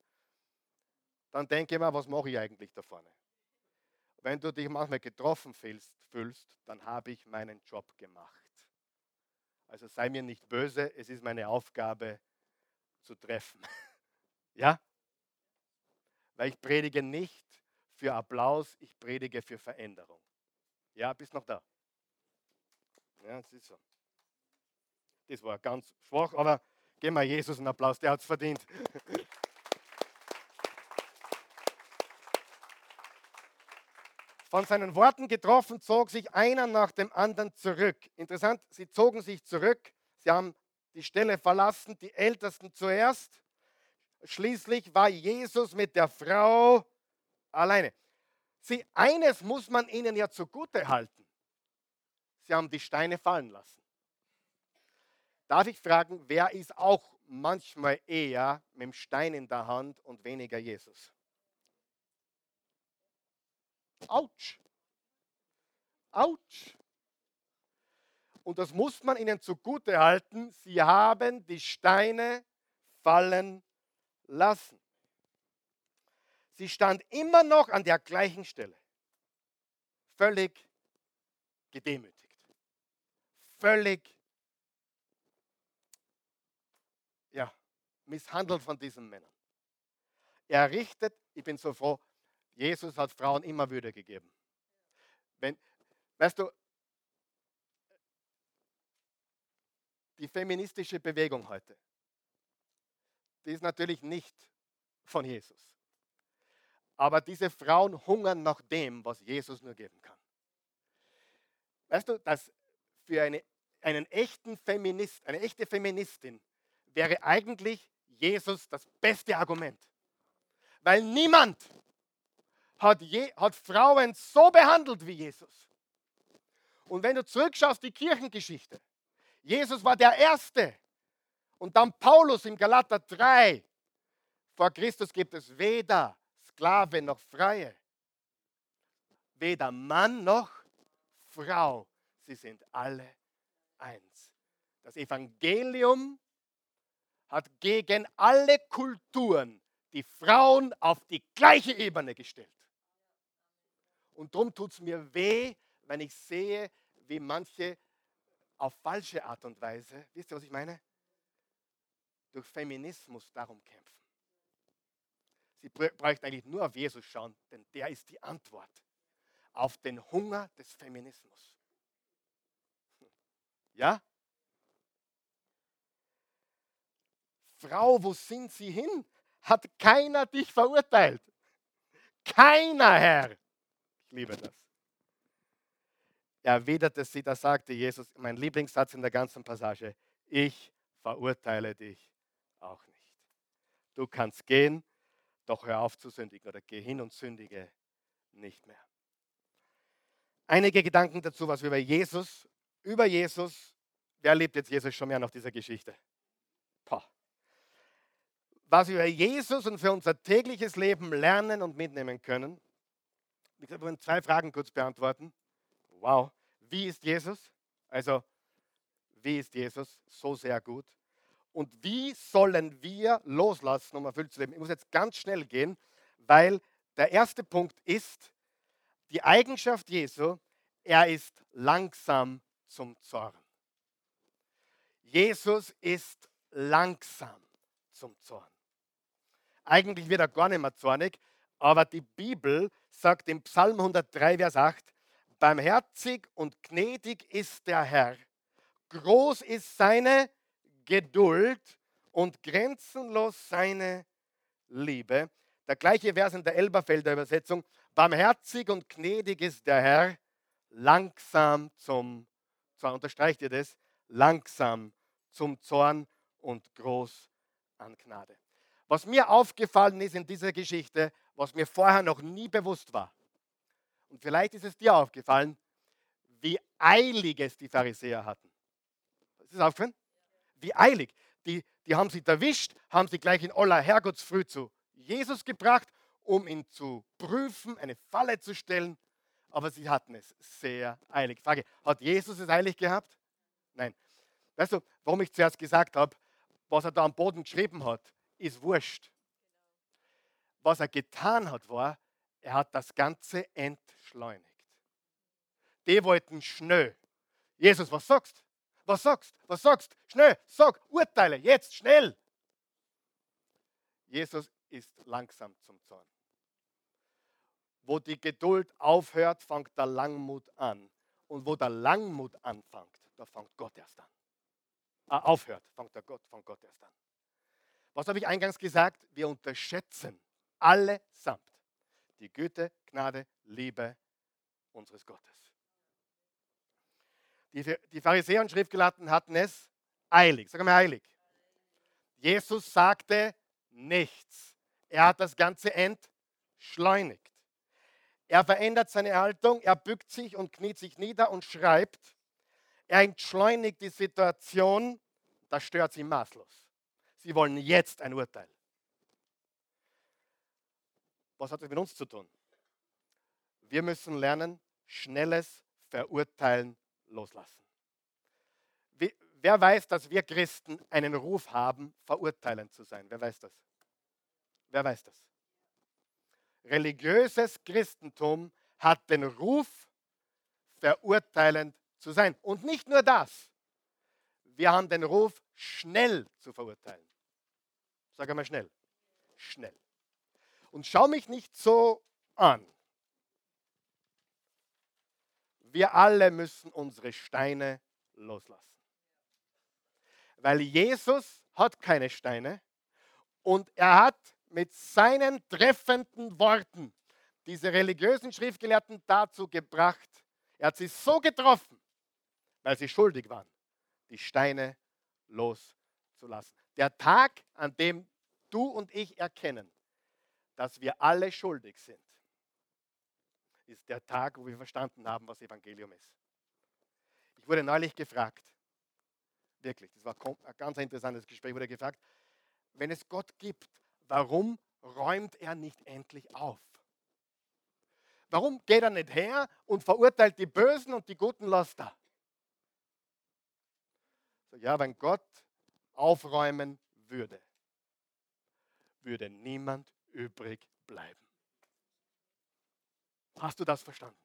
dann denke ich mal, was mache ich eigentlich da vorne? Wenn du dich manchmal getroffen fühlst dann habe ich meinen Job gemacht. Also sei mir nicht böse, es ist meine Aufgabe zu treffen. ja? Weil ich predige nicht für Applaus, ich predige für Veränderung. Ja, bist noch da? Ja, das ist so. Das war ganz schwach, aber geben wir Jesus einen Applaus, der hat es verdient. Von seinen Worten getroffen, zog sich einer nach dem anderen zurück. Interessant, sie zogen sich zurück. Sie haben die Stelle verlassen, die Ältesten zuerst. Schließlich war Jesus mit der Frau alleine. Sie, eines muss man ihnen ja zugute halten. Sie haben die Steine fallen lassen. Darf ich fragen, wer ist auch manchmal eher mit dem Stein in der Hand und weniger Jesus? Autsch. Autsch. Und das muss man ihnen zugute halten. Sie haben die Steine fallen lassen. Sie stand immer noch an der gleichen Stelle. Völlig gedemütigt. Völlig ja, misshandelt von diesen Männern. Er richtet, ich bin so froh, Jesus hat Frauen immer Würde gegeben. Wenn, weißt du, die feministische Bewegung heute, die ist natürlich nicht von Jesus. Aber diese Frauen hungern nach dem, was Jesus nur geben kann. Weißt du, dass für eine, einen echten Feminist, eine echte Feministin wäre eigentlich Jesus das beste Argument. Weil niemand hat, je, hat Frauen so behandelt wie Jesus. Und wenn du zurückschaust, die Kirchengeschichte, Jesus war der Erste. Und dann Paulus im Galater 3. Vor Christus gibt es weder Sklave noch Freie. Weder Mann noch Frau. Sie sind alle eins. Das Evangelium hat gegen alle Kulturen die Frauen auf die gleiche Ebene gestellt. Und darum tut es mir weh, wenn ich sehe, wie manche auf falsche Art und Weise, wisst ihr, was ich meine? Durch Feminismus darum kämpfen. Sie bräuchten eigentlich nur auf Jesus schauen, denn der ist die Antwort auf den Hunger des Feminismus. Ja? Frau, wo sind Sie hin? Hat keiner dich verurteilt? Keiner, Herr liebe das. Er erwiderte sie, da sagte Jesus, mein Lieblingssatz in der ganzen Passage, ich verurteile dich auch nicht. Du kannst gehen, doch hör auf zu sündigen oder geh hin und sündige nicht mehr. Einige Gedanken dazu, was wir über Jesus, über Jesus, wer liebt jetzt Jesus schon mehr nach dieser Geschichte? Poh. Was wir über Jesus und für unser tägliches Leben lernen und mitnehmen können, wir wollen zwei Fragen kurz beantworten. Wow. Wie ist Jesus? Also, wie ist Jesus? So sehr gut. Und wie sollen wir loslassen, um erfüllt zu leben? Ich muss jetzt ganz schnell gehen, weil der erste Punkt ist, die Eigenschaft Jesu, er ist langsam zum Zorn. Jesus ist langsam zum Zorn. Eigentlich wird er gar nicht mehr zornig, aber die Bibel sagt im Psalm 103, Vers 8, Barmherzig und gnädig ist der Herr, groß ist seine Geduld und grenzenlos seine Liebe. Der gleiche Vers in der Elberfelder Übersetzung. Barmherzig und gnädig ist der Herr, langsam zum Zorn. Unterstreicht ihr das? Langsam zum Zorn und groß an Gnade. Was mir aufgefallen ist in dieser Geschichte, was mir vorher noch nie bewusst war, und vielleicht ist es dir aufgefallen, wie eilig es die Pharisäer hatten. Ist es aufgefallen? Wie eilig. Die, die haben sie erwischt, haben sie gleich in aller Herrgottsfrüh zu Jesus gebracht, um ihn zu prüfen, eine Falle zu stellen. Aber sie hatten es sehr eilig. Frage, hat Jesus es eilig gehabt? Nein. Weißt du, warum ich zuerst gesagt habe, was er da am Boden geschrieben hat, ist wurscht. Was er getan hat, war, er hat das Ganze entschleunigt. Die wollten schnell. Jesus, was sagst? Was sagst? Was sagst? Schnell, sag, urteile, jetzt, schnell. Jesus ist langsam zum Zorn. Wo die Geduld aufhört, fängt der Langmut an. Und wo der Langmut anfängt, da fängt Gott erst an. Ah, aufhört, fängt der Gott, fängt Gott erst an. Was habe ich eingangs gesagt? Wir unterschätzen allesamt die Güte, Gnade, Liebe unseres Gottes. Die, die Pharisäer und Schriftgelehrten hatten es eilig. Sag mal eilig. Jesus sagte nichts. Er hat das Ganze entschleunigt. Er verändert seine Haltung, er bückt sich und kniet sich nieder und schreibt. Er entschleunigt die Situation, das stört sie maßlos. Sie wollen jetzt ein Urteil. Was hat das mit uns zu tun? Wir müssen lernen, schnelles Verurteilen loslassen. Wer weiß, dass wir Christen einen Ruf haben, verurteilend zu sein? Wer weiß das? Wer weiß das? Religiöses Christentum hat den Ruf, verurteilend zu sein. Und nicht nur das. Wir haben den Ruf, schnell zu verurteilen. Sag einmal schnell. Schnell. Und schau mich nicht so an. Wir alle müssen unsere Steine loslassen. Weil Jesus hat keine Steine und er hat mit seinen treffenden Worten diese religiösen Schriftgelehrten dazu gebracht, er hat sie so getroffen, weil sie schuldig waren, die Steine loszulassen. Der Tag, an dem du und ich erkennen, dass wir alle schuldig sind, ist der Tag, wo wir verstanden haben, was Evangelium ist. Ich wurde neulich gefragt, wirklich, das war ein ganz interessantes Gespräch, wurde gefragt, wenn es Gott gibt, warum räumt er nicht endlich auf? Warum geht er nicht her und verurteilt die Bösen und die Guten lässt er? Ja, wenn Gott aufräumen würde, würde niemand übrig bleiben. Hast du das verstanden?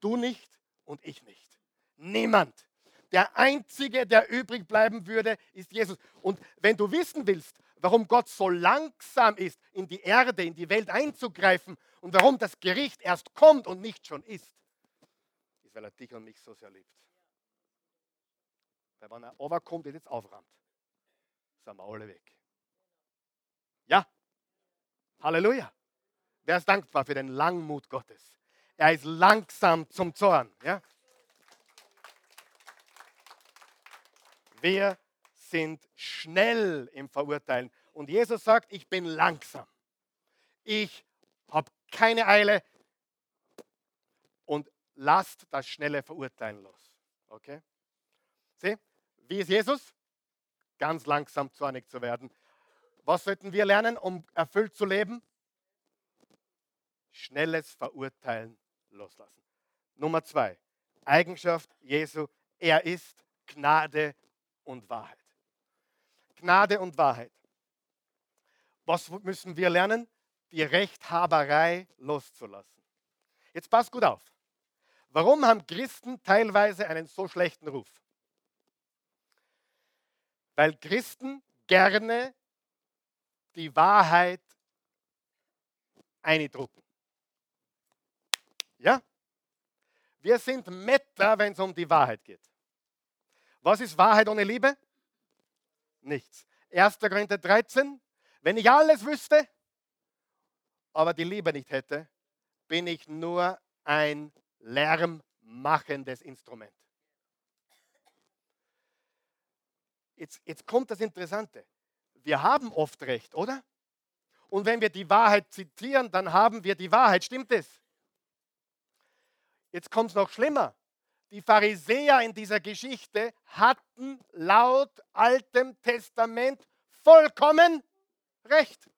Du nicht und ich nicht. Niemand. Der Einzige, der übrig bleiben würde, ist Jesus. Und wenn du wissen willst, warum Gott so langsam ist, in die Erde, in die Welt einzugreifen und warum das Gericht erst kommt und nicht schon ist, ist, weil er dich und mich so sehr liebt. Weil wenn er overkommt und jetzt auframmt, sind wir alle weg. Ja, Halleluja. Wer ist dankbar für den Langmut Gottes? Er ist langsam zum Zorn. Ja? Wir sind schnell im Verurteilen. Und Jesus sagt, ich bin langsam. Ich habe keine Eile und lasst das schnelle Verurteilen los. Okay? Sieh, wie ist Jesus? Ganz langsam zornig zu werden. Was sollten wir lernen, um erfüllt zu leben? schnelles Verurteilen loslassen. Nummer zwei, Eigenschaft Jesu, er ist Gnade und Wahrheit. Gnade und Wahrheit. Was müssen wir lernen? Die Rechthaberei loszulassen. Jetzt passt gut auf. Warum haben Christen teilweise einen so schlechten Ruf? Weil Christen gerne die Wahrheit eindrucken. Ja? Wir sind Metter, wenn es um die Wahrheit geht. Was ist Wahrheit ohne Liebe? Nichts. 1. Korinther 13. Wenn ich alles wüsste, aber die Liebe nicht hätte, bin ich nur ein lärmmachendes Instrument. Jetzt, jetzt kommt das Interessante. Wir haben oft recht, oder? Und wenn wir die Wahrheit zitieren, dann haben wir die Wahrheit. Stimmt es? Jetzt kommt es noch schlimmer. Die Pharisäer in dieser Geschichte hatten laut Altem Testament vollkommen recht.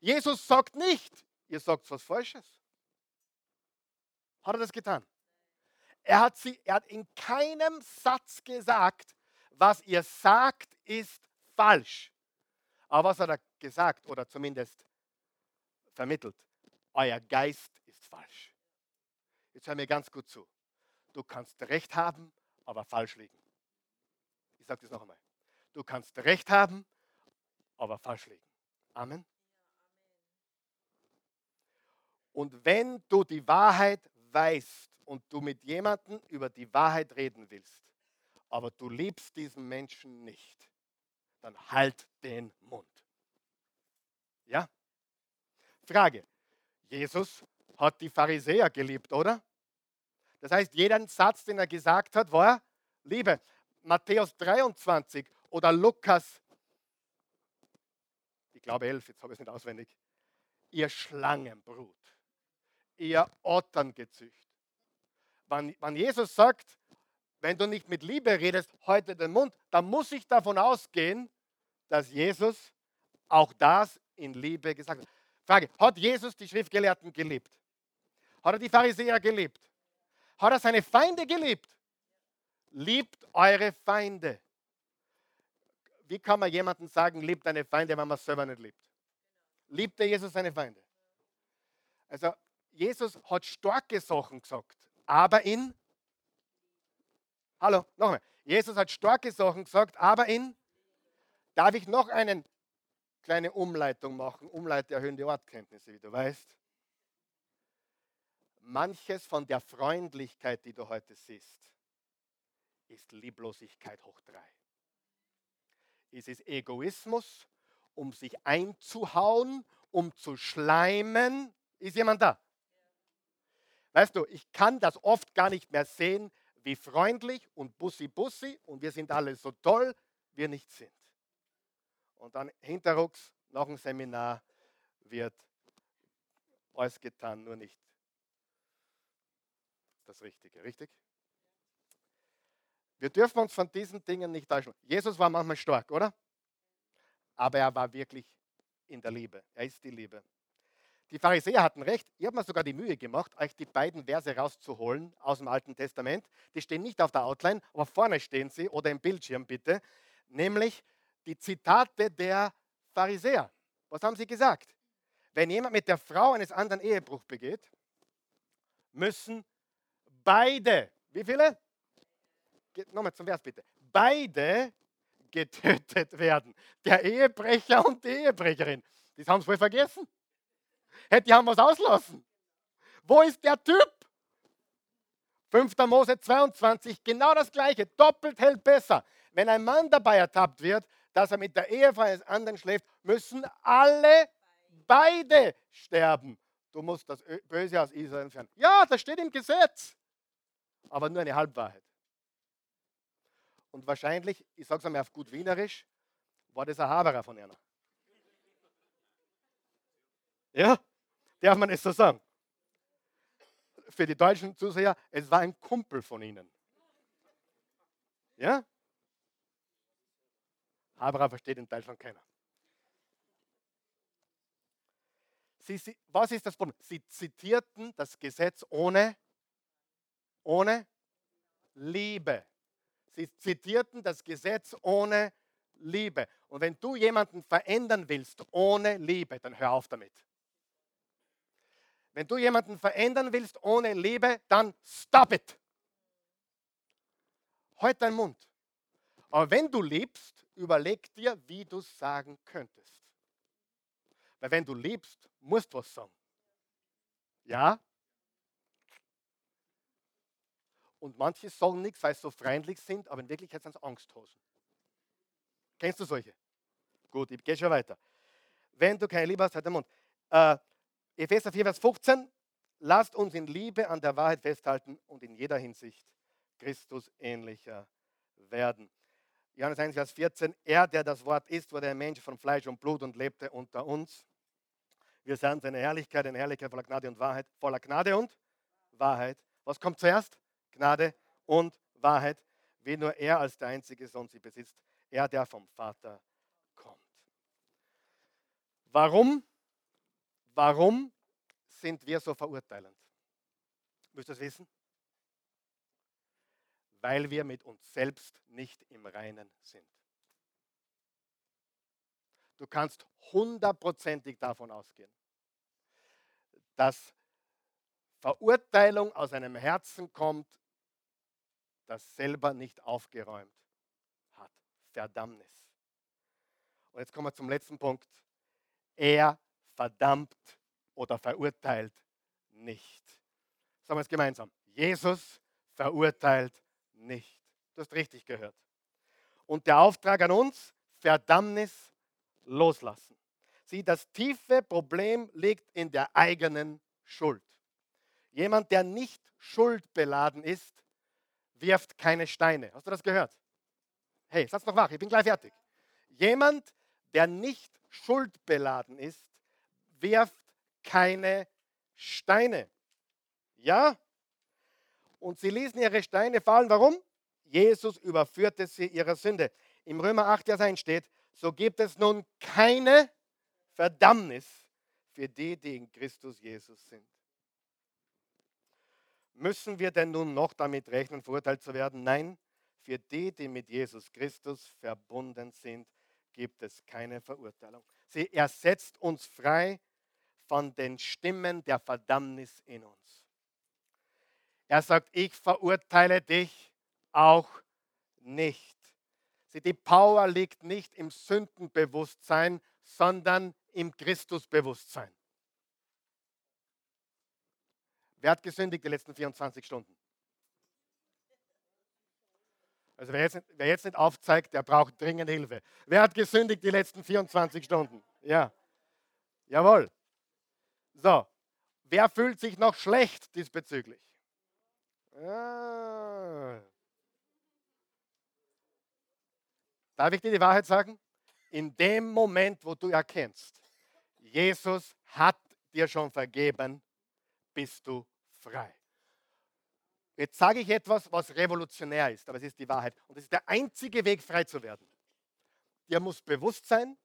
Jesus sagt nicht, ihr sagt was Falsches. Hat er das getan? Er hat, sie, er hat in keinem Satz gesagt, was ihr sagt, ist falsch. Aber was hat er gesagt oder zumindest vermittelt? Euer Geist ist falsch. Jetzt hör mir ganz gut zu. Du kannst Recht haben, aber falsch liegen. Ich sage das noch einmal. Du kannst Recht haben, aber falsch liegen. Amen. Und wenn du die Wahrheit weißt und du mit jemandem über die Wahrheit reden willst, aber du liebst diesen Menschen nicht, dann halt den Mund. Ja? Frage. Jesus hat die Pharisäer geliebt, oder? Das heißt, jeden Satz, den er gesagt hat, war Liebe. Matthäus 23 oder Lukas, ich glaube 11, jetzt habe ich es nicht auswendig. Ihr Schlangenbrut, ihr Otterngezücht. Wenn, wenn Jesus sagt, wenn du nicht mit Liebe redest, heute den Mund, dann muss ich davon ausgehen, dass Jesus auch das in Liebe gesagt hat. Frage, hat Jesus die Schriftgelehrten geliebt? Hat er die Pharisäer geliebt? Hat er seine Feinde geliebt? Liebt eure Feinde. Wie kann man jemandem sagen, liebt deine Feinde, wenn man es selber nicht liebt? Liebte Jesus seine Feinde? Also, Jesus hat starke Sachen gesagt, aber in. Hallo, nochmal. Jesus hat starke Sachen gesagt, aber in. Darf ich noch eine kleine Umleitung machen? Umleite erhöhen die Ortkenntnisse, wie du weißt manches von der Freundlichkeit, die du heute siehst, ist Lieblosigkeit hoch drei. Es ist Egoismus, um sich einzuhauen, um zu schleimen. Ist jemand da? Weißt du, ich kann das oft gar nicht mehr sehen, wie freundlich und bussi-bussi und wir sind alle so toll, wir nicht sind. Und dann hinterrucks, nach dem Seminar, wird alles getan, nur nicht das Richtige, richtig? Wir dürfen uns von diesen Dingen nicht täuschen. Jesus war manchmal stark, oder? Aber er war wirklich in der Liebe. Er ist die Liebe. Die Pharisäer hatten recht. Ich habe mir sogar die Mühe gemacht, euch die beiden Verse rauszuholen aus dem Alten Testament. Die stehen nicht auf der Outline, aber vorne stehen sie oder im Bildschirm bitte. Nämlich die Zitate der Pharisäer. Was haben sie gesagt? Wenn jemand mit der Frau eines anderen Ehebruch begeht, müssen beide, wie viele? Nochmal zum Vers bitte. Beide getötet werden. Der Ehebrecher und die Ehebrecherin. Das haben sie wohl vergessen. Die haben was auslassen. Wo ist der Typ? 5. Mose 22, genau das gleiche. Doppelt hält besser. Wenn ein Mann dabei ertappt wird, dass er mit der Ehefrau eines anderen schläft, müssen alle beide sterben. Du musst das Böse aus Israel entfernen. Ja, das steht im Gesetz aber nur eine Halbwahrheit. Und wahrscheinlich, ich sage es einmal auf gut Wienerisch, war das ein Haberer von einer. Ja, darf man es so sagen. Für die deutschen Zuseher, es war ein Kumpel von ihnen. Ja? Haberer versteht in Deutschland keiner. Sie, sie, was ist das Problem? Sie zitierten das Gesetz ohne, ohne Liebe. Sie zitierten das Gesetz ohne Liebe. Und wenn du jemanden verändern willst ohne Liebe, dann hör auf damit. Wenn du jemanden verändern willst ohne Liebe, dann stop it. Halt deinen Mund. Aber wenn du liebst, überleg dir, wie du es sagen könntest. Weil wenn du liebst, musst du was sagen. Ja? Und manche sagen nichts, weil sie so freundlich sind, aber in Wirklichkeit sind es Angsthosen. Kennst du solche? Gut, ich gehe schon weiter. Wenn du keine Liebe hast, halt den Mund. Äh, Epheser 4, Vers 15. Lasst uns in Liebe an der Wahrheit festhalten und in jeder Hinsicht Christus ähnlicher werden. Johannes 1, Vers 14. Er, der das Wort ist, wurde ein Mensch von Fleisch und Blut und lebte unter uns. Wir sahen seine Herrlichkeit, eine Herrlichkeit voller Gnade und Wahrheit. Voller Gnade und Wahrheit. Was kommt zuerst? Gnade und Wahrheit. Wie nur er als der einzige Sohn sie besitzt. Er, der vom Vater kommt. Warum? Warum sind wir so verurteilend? Müsst ihr das wissen? Weil wir mit uns selbst nicht im Reinen sind. Du kannst hundertprozentig davon ausgehen, dass Verurteilung aus einem Herzen kommt, das selber nicht aufgeräumt hat. Verdammnis. Und jetzt kommen wir zum letzten Punkt. Er verdammt oder verurteilt nicht. Sagen wir es gemeinsam. Jesus verurteilt nicht. Du hast richtig gehört. Und der Auftrag an uns, Verdammnis loslassen. Sieh, das tiefe Problem liegt in der eigenen Schuld. Jemand, der nicht schuldbeladen ist, wirft keine Steine. Hast du das gehört? Hey, satz noch wach, ich bin gleich fertig. Jemand, der nicht schuldbeladen ist, wirft keine Steine. Ja? Und sie ließen ihre Steine fallen. Warum? Jesus überführte sie ihrer Sünde. Im Römer 8, Vers 1 steht, so gibt es nun keine Verdammnis für die, die in Christus Jesus sind. Müssen wir denn nun noch damit rechnen, verurteilt zu werden? Nein, für die, die mit Jesus Christus verbunden sind, gibt es keine Verurteilung. Sie ersetzt uns frei von den Stimmen der Verdammnis in uns. Er sagt, ich verurteile dich auch nicht. Sie, die Power liegt nicht im Sündenbewusstsein, sondern im Christusbewusstsein. Wer hat gesündigt die letzten 24 Stunden? Also wer jetzt, wer jetzt nicht aufzeigt, der braucht dringend Hilfe. Wer hat gesündigt die letzten 24 Stunden? Ja. Jawohl. So. Wer fühlt sich noch schlecht diesbezüglich? Ah. Darf ich dir die Wahrheit sagen? In dem Moment, wo du erkennst, Jesus hat dir schon vergeben, bist du frei. Jetzt sage ich etwas, was revolutionär ist, aber es ist die Wahrheit. Und es ist der einzige Weg, frei zu werden. Dir muss bewusst sein,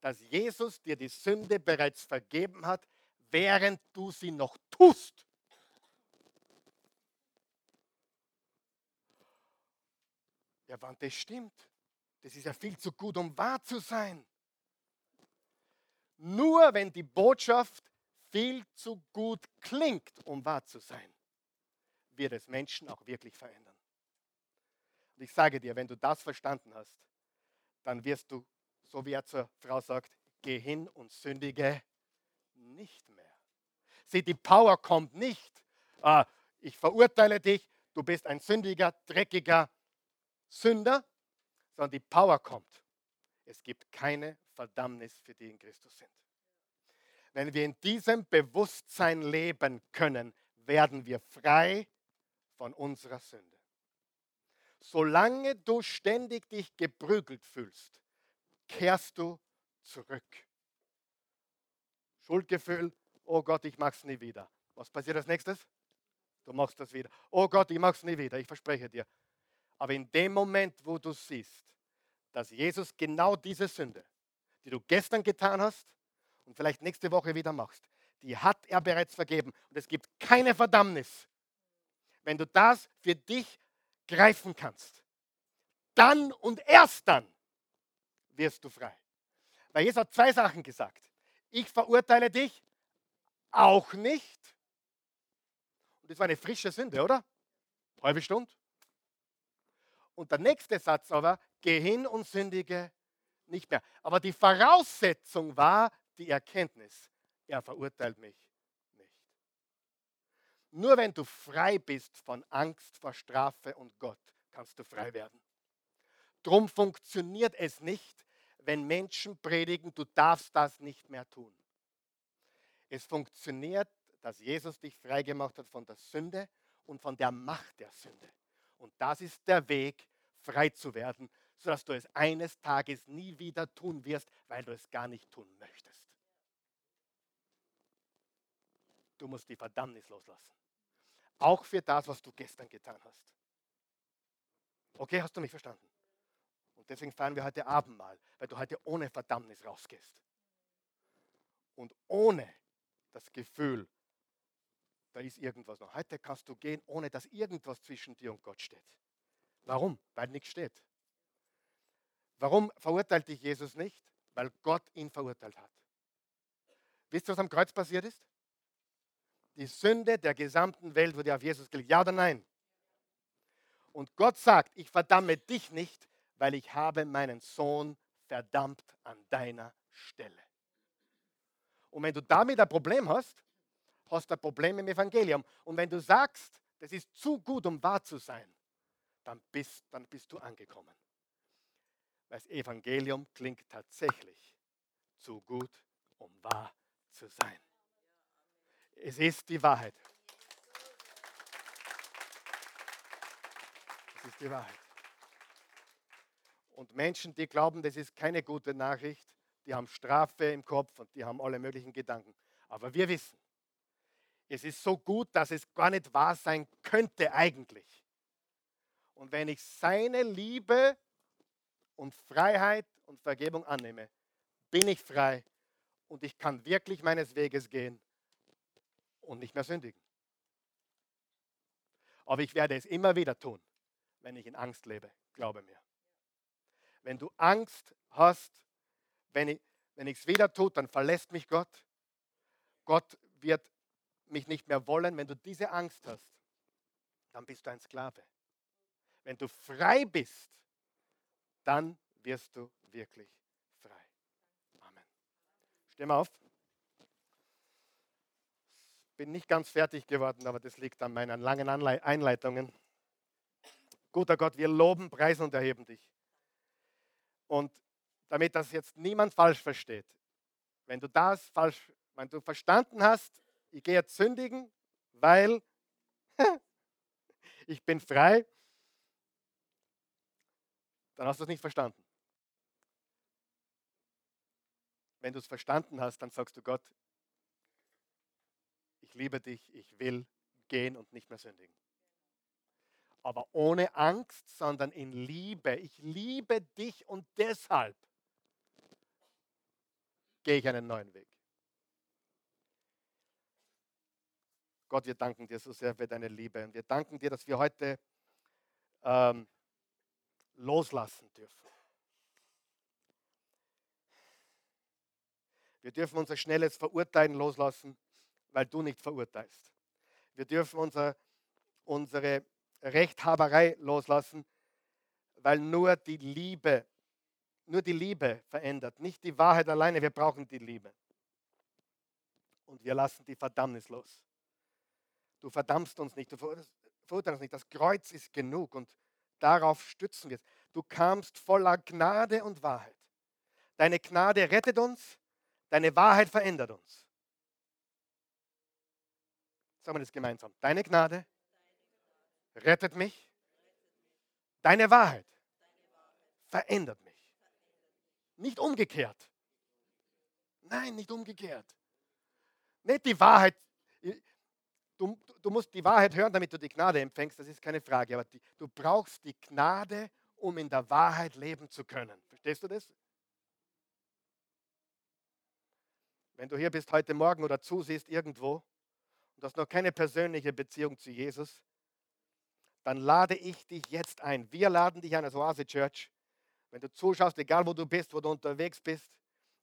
dass Jesus dir die Sünde bereits vergeben hat, während du sie noch tust. Ja, wann das stimmt, das ist ja viel zu gut, um wahr zu sein. Nur wenn die Botschaft viel zu gut klingt, um wahr zu sein wird es Menschen auch wirklich verändern. Und ich sage dir, wenn du das verstanden hast, dann wirst du, so wie er zur Frau sagt, geh hin und sündige nicht mehr. Sieh, die Power kommt nicht. Ah, ich verurteile dich, du bist ein sündiger, dreckiger Sünder, sondern die Power kommt. Es gibt keine Verdammnis für die in Christus sind. Wenn wir in diesem Bewusstsein leben können, werden wir frei von unserer Sünde. Solange du ständig dich geprügelt fühlst, kehrst du zurück. Schuldgefühl, oh Gott, ich mach's nie wieder. Was passiert als nächstes? Du machst das wieder. Oh Gott, ich mach's nie wieder, ich verspreche dir. Aber in dem Moment, wo du siehst, dass Jesus genau diese Sünde, die du gestern getan hast und vielleicht nächste Woche wieder machst, die hat er bereits vergeben. Und es gibt keine Verdammnis. Wenn du das für dich greifen kannst, dann und erst dann wirst du frei. Weil Jesus hat zwei Sachen gesagt. Ich verurteile dich auch nicht. Und das war eine frische Sünde, oder? Halbe Stunde. Und der nächste Satz aber, geh hin und sündige nicht mehr. Aber die Voraussetzung war die Erkenntnis, er verurteilt mich nicht. Nur wenn du frei bist von Angst vor Strafe und Gott, kannst du frei werden. Drum funktioniert es nicht, wenn Menschen predigen, du darfst das nicht mehr tun. Es funktioniert, dass Jesus dich freigemacht hat von der Sünde und von der Macht der Sünde. Und das ist der Weg, frei zu werden, sodass du es eines Tages nie wieder tun wirst, weil du es gar nicht tun möchtest. Du musst die Verdammnis loslassen. Auch für das, was du gestern getan hast. Okay, hast du mich verstanden? Und deswegen feiern wir heute Abendmahl, weil du heute ohne Verdammnis rausgehst. Und ohne das Gefühl, da ist irgendwas noch. Heute kannst du gehen, ohne dass irgendwas zwischen dir und Gott steht. Warum? Weil nichts steht. Warum verurteilt dich Jesus nicht? Weil Gott ihn verurteilt hat. Wisst ihr, was am Kreuz passiert ist? Die Sünde der gesamten Welt wurde auf Jesus gelegt. Ja oder nein? Und Gott sagt, ich verdamme dich nicht, weil ich habe meinen Sohn verdammt an deiner Stelle. Und wenn du damit ein Problem hast, hast du ein Problem im Evangelium. Und wenn du sagst, das ist zu gut, um wahr zu sein, dann bist, dann bist du angekommen. Weil das Evangelium klingt tatsächlich zu gut, um wahr zu sein. Es ist die Wahrheit. Es ist die Wahrheit. Und Menschen, die glauben, das ist keine gute Nachricht, die haben Strafe im Kopf und die haben alle möglichen Gedanken. Aber wir wissen, es ist so gut, dass es gar nicht wahr sein könnte eigentlich. Und wenn ich seine Liebe und Freiheit und Vergebung annehme, bin ich frei und ich kann wirklich meines Weges gehen und nicht mehr sündigen. Aber ich werde es immer wieder tun, wenn ich in Angst lebe, glaube mir. Wenn du Angst hast, wenn ich wenn es wieder tue, dann verlässt mich Gott. Gott wird mich nicht mehr wollen. Wenn du diese Angst hast, dann bist du ein Sklave. Wenn du frei bist, dann wirst du wirklich frei. Amen. Mal auf bin nicht ganz fertig geworden, aber das liegt an meinen langen Einleitungen. Guter Gott, wir loben, preisen und erheben dich. Und damit das jetzt niemand falsch versteht, wenn du das falsch, wenn du verstanden hast, ich gehe jetzt sündigen, weil ich bin frei, dann hast du es nicht verstanden. Wenn du es verstanden hast, dann sagst du Gott, liebe dich, ich will gehen und nicht mehr sündigen. Aber ohne Angst, sondern in Liebe. Ich liebe dich und deshalb gehe ich einen neuen Weg. Gott, wir danken dir so sehr für deine Liebe und wir danken dir, dass wir heute ähm, loslassen dürfen. Wir dürfen unser schnelles Verurteilen loslassen weil du nicht verurteilst. Wir dürfen unser, unsere Rechthaberei loslassen, weil nur die Liebe, nur die Liebe verändert, nicht die Wahrheit alleine, wir brauchen die Liebe. Und wir lassen die Verdammnis los. Du verdammst uns nicht, du verurteilst uns nicht. Das Kreuz ist genug und darauf stützen wir es. Du kamst voller Gnade und Wahrheit. Deine Gnade rettet uns, deine Wahrheit verändert uns. Sagen wir das gemeinsam. Deine Gnade rettet mich. Deine Wahrheit verändert mich. Nicht umgekehrt. Nein, nicht umgekehrt. Nicht die Wahrheit. Du, du musst die Wahrheit hören, damit du die Gnade empfängst, das ist keine Frage. Aber die, du brauchst die Gnade, um in der Wahrheit leben zu können. Verstehst du das? Wenn du hier bist heute Morgen oder zusiehst irgendwo und hast noch keine persönliche Beziehung zu Jesus, dann lade ich dich jetzt ein. Wir laden dich ein als Oase Church. Wenn du zuschaust, egal wo du bist, wo du unterwegs bist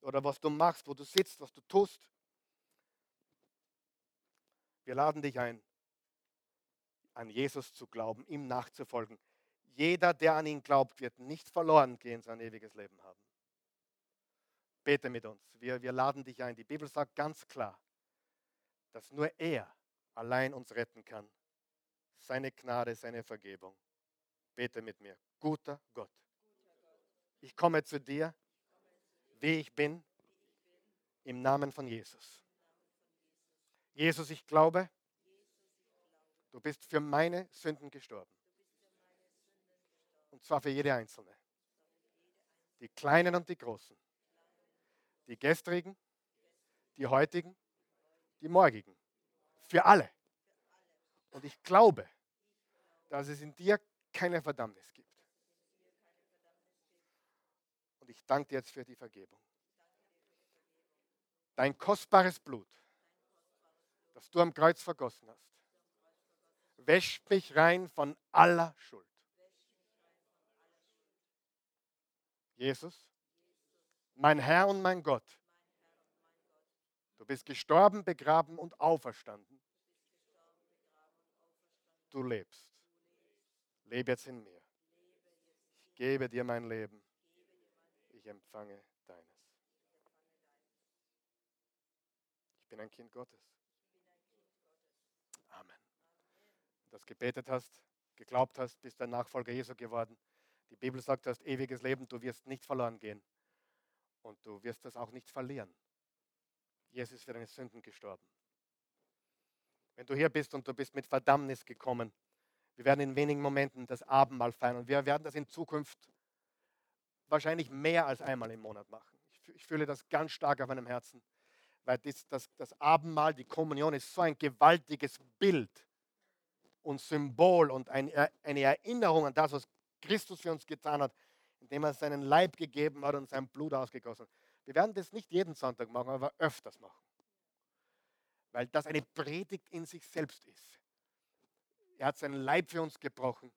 oder was du machst, wo du sitzt, was du tust, wir laden dich ein, an Jesus zu glauben, ihm nachzufolgen. Jeder, der an ihn glaubt, wird nicht verloren gehen, sein ewiges Leben haben. Bete mit uns. Wir, wir laden dich ein. Die Bibel sagt ganz klar, dass nur er allein uns retten kann. Seine Gnade, seine Vergebung. Bete mit mir. Guter Gott. Ich komme zu dir, wie ich bin, im Namen von Jesus. Jesus, ich glaube, du bist für meine Sünden gestorben. Und zwar für jede einzelne. Die kleinen und die großen. Die gestrigen, die heutigen, die morgigen. Für alle. Und ich glaube, dass es in dir keine Verdammnis gibt. Und ich danke dir jetzt für die Vergebung. Dein kostbares Blut, das du am Kreuz vergossen hast, wäscht mich rein von aller Schuld. Jesus, mein Herr und mein Gott, du bist gestorben, begraben und auferstanden. Du lebst. Lebe jetzt in mir. Ich gebe dir mein Leben. Ich empfange deines. Ich bin ein Kind Gottes. Amen. Wenn du das gebetet hast, geglaubt hast, bist ein Nachfolger Jesu geworden. Die Bibel sagt, du hast ewiges Leben, du wirst nicht verloren gehen. Und du wirst das auch nicht verlieren. Jesus ist für deine Sünden gestorben. Wenn du hier bist und du bist mit Verdammnis gekommen, wir werden in wenigen Momenten das Abendmahl feiern und wir werden das in Zukunft wahrscheinlich mehr als einmal im Monat machen. Ich, ich fühle das ganz stark auf meinem Herzen, weil das, das, das Abendmahl, die Kommunion ist so ein gewaltiges Bild und Symbol und ein, eine Erinnerung an das, was Christus für uns getan hat, indem er seinen Leib gegeben hat und sein Blut ausgegossen hat. Wir werden das nicht jeden Sonntag machen, aber öfters machen. Weil das eine Predigt in sich selbst ist. Er hat seinen Leib für uns gebrochen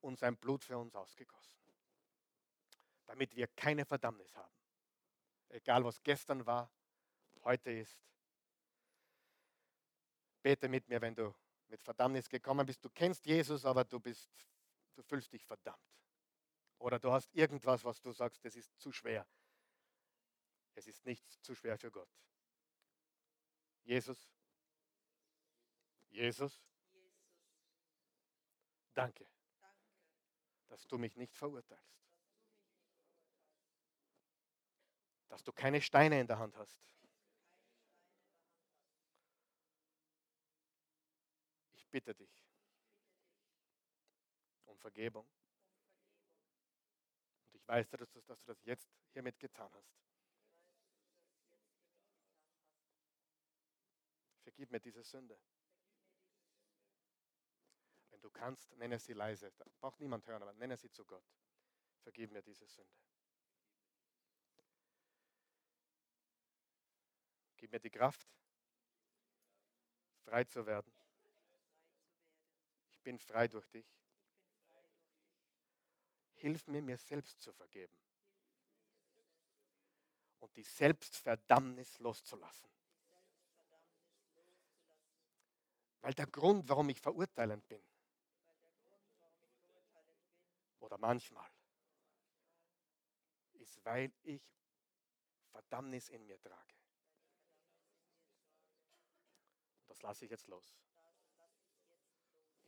und sein Blut für uns ausgegossen. Damit wir keine Verdammnis haben. Egal was gestern war, heute ist. Bete mit mir, wenn du mit Verdammnis gekommen bist. Du kennst Jesus, aber du bist, du fühlst dich verdammt. Oder du hast irgendwas, was du sagst, das ist zu schwer. Es ist nichts zu schwer für Gott. Jesus, Jesus, danke, dass du mich nicht verurteilst. Dass du keine Steine in der Hand hast. Bitte dich um Vergebung weiß, dass du, dass du das jetzt hiermit getan hast. Vergib mir diese Sünde. Wenn du kannst, nenne sie leise. Da braucht niemand hören, aber nenne sie zu Gott. Vergib mir diese Sünde. Gib mir die Kraft, frei zu werden. Bin frei durch dich. Hilf mir, mir selbst zu vergeben und die Selbstverdammnis loszulassen. Weil der Grund, warum ich verurteilend bin, oder manchmal, ist, weil ich Verdammnis in mir trage. Das lasse ich jetzt los.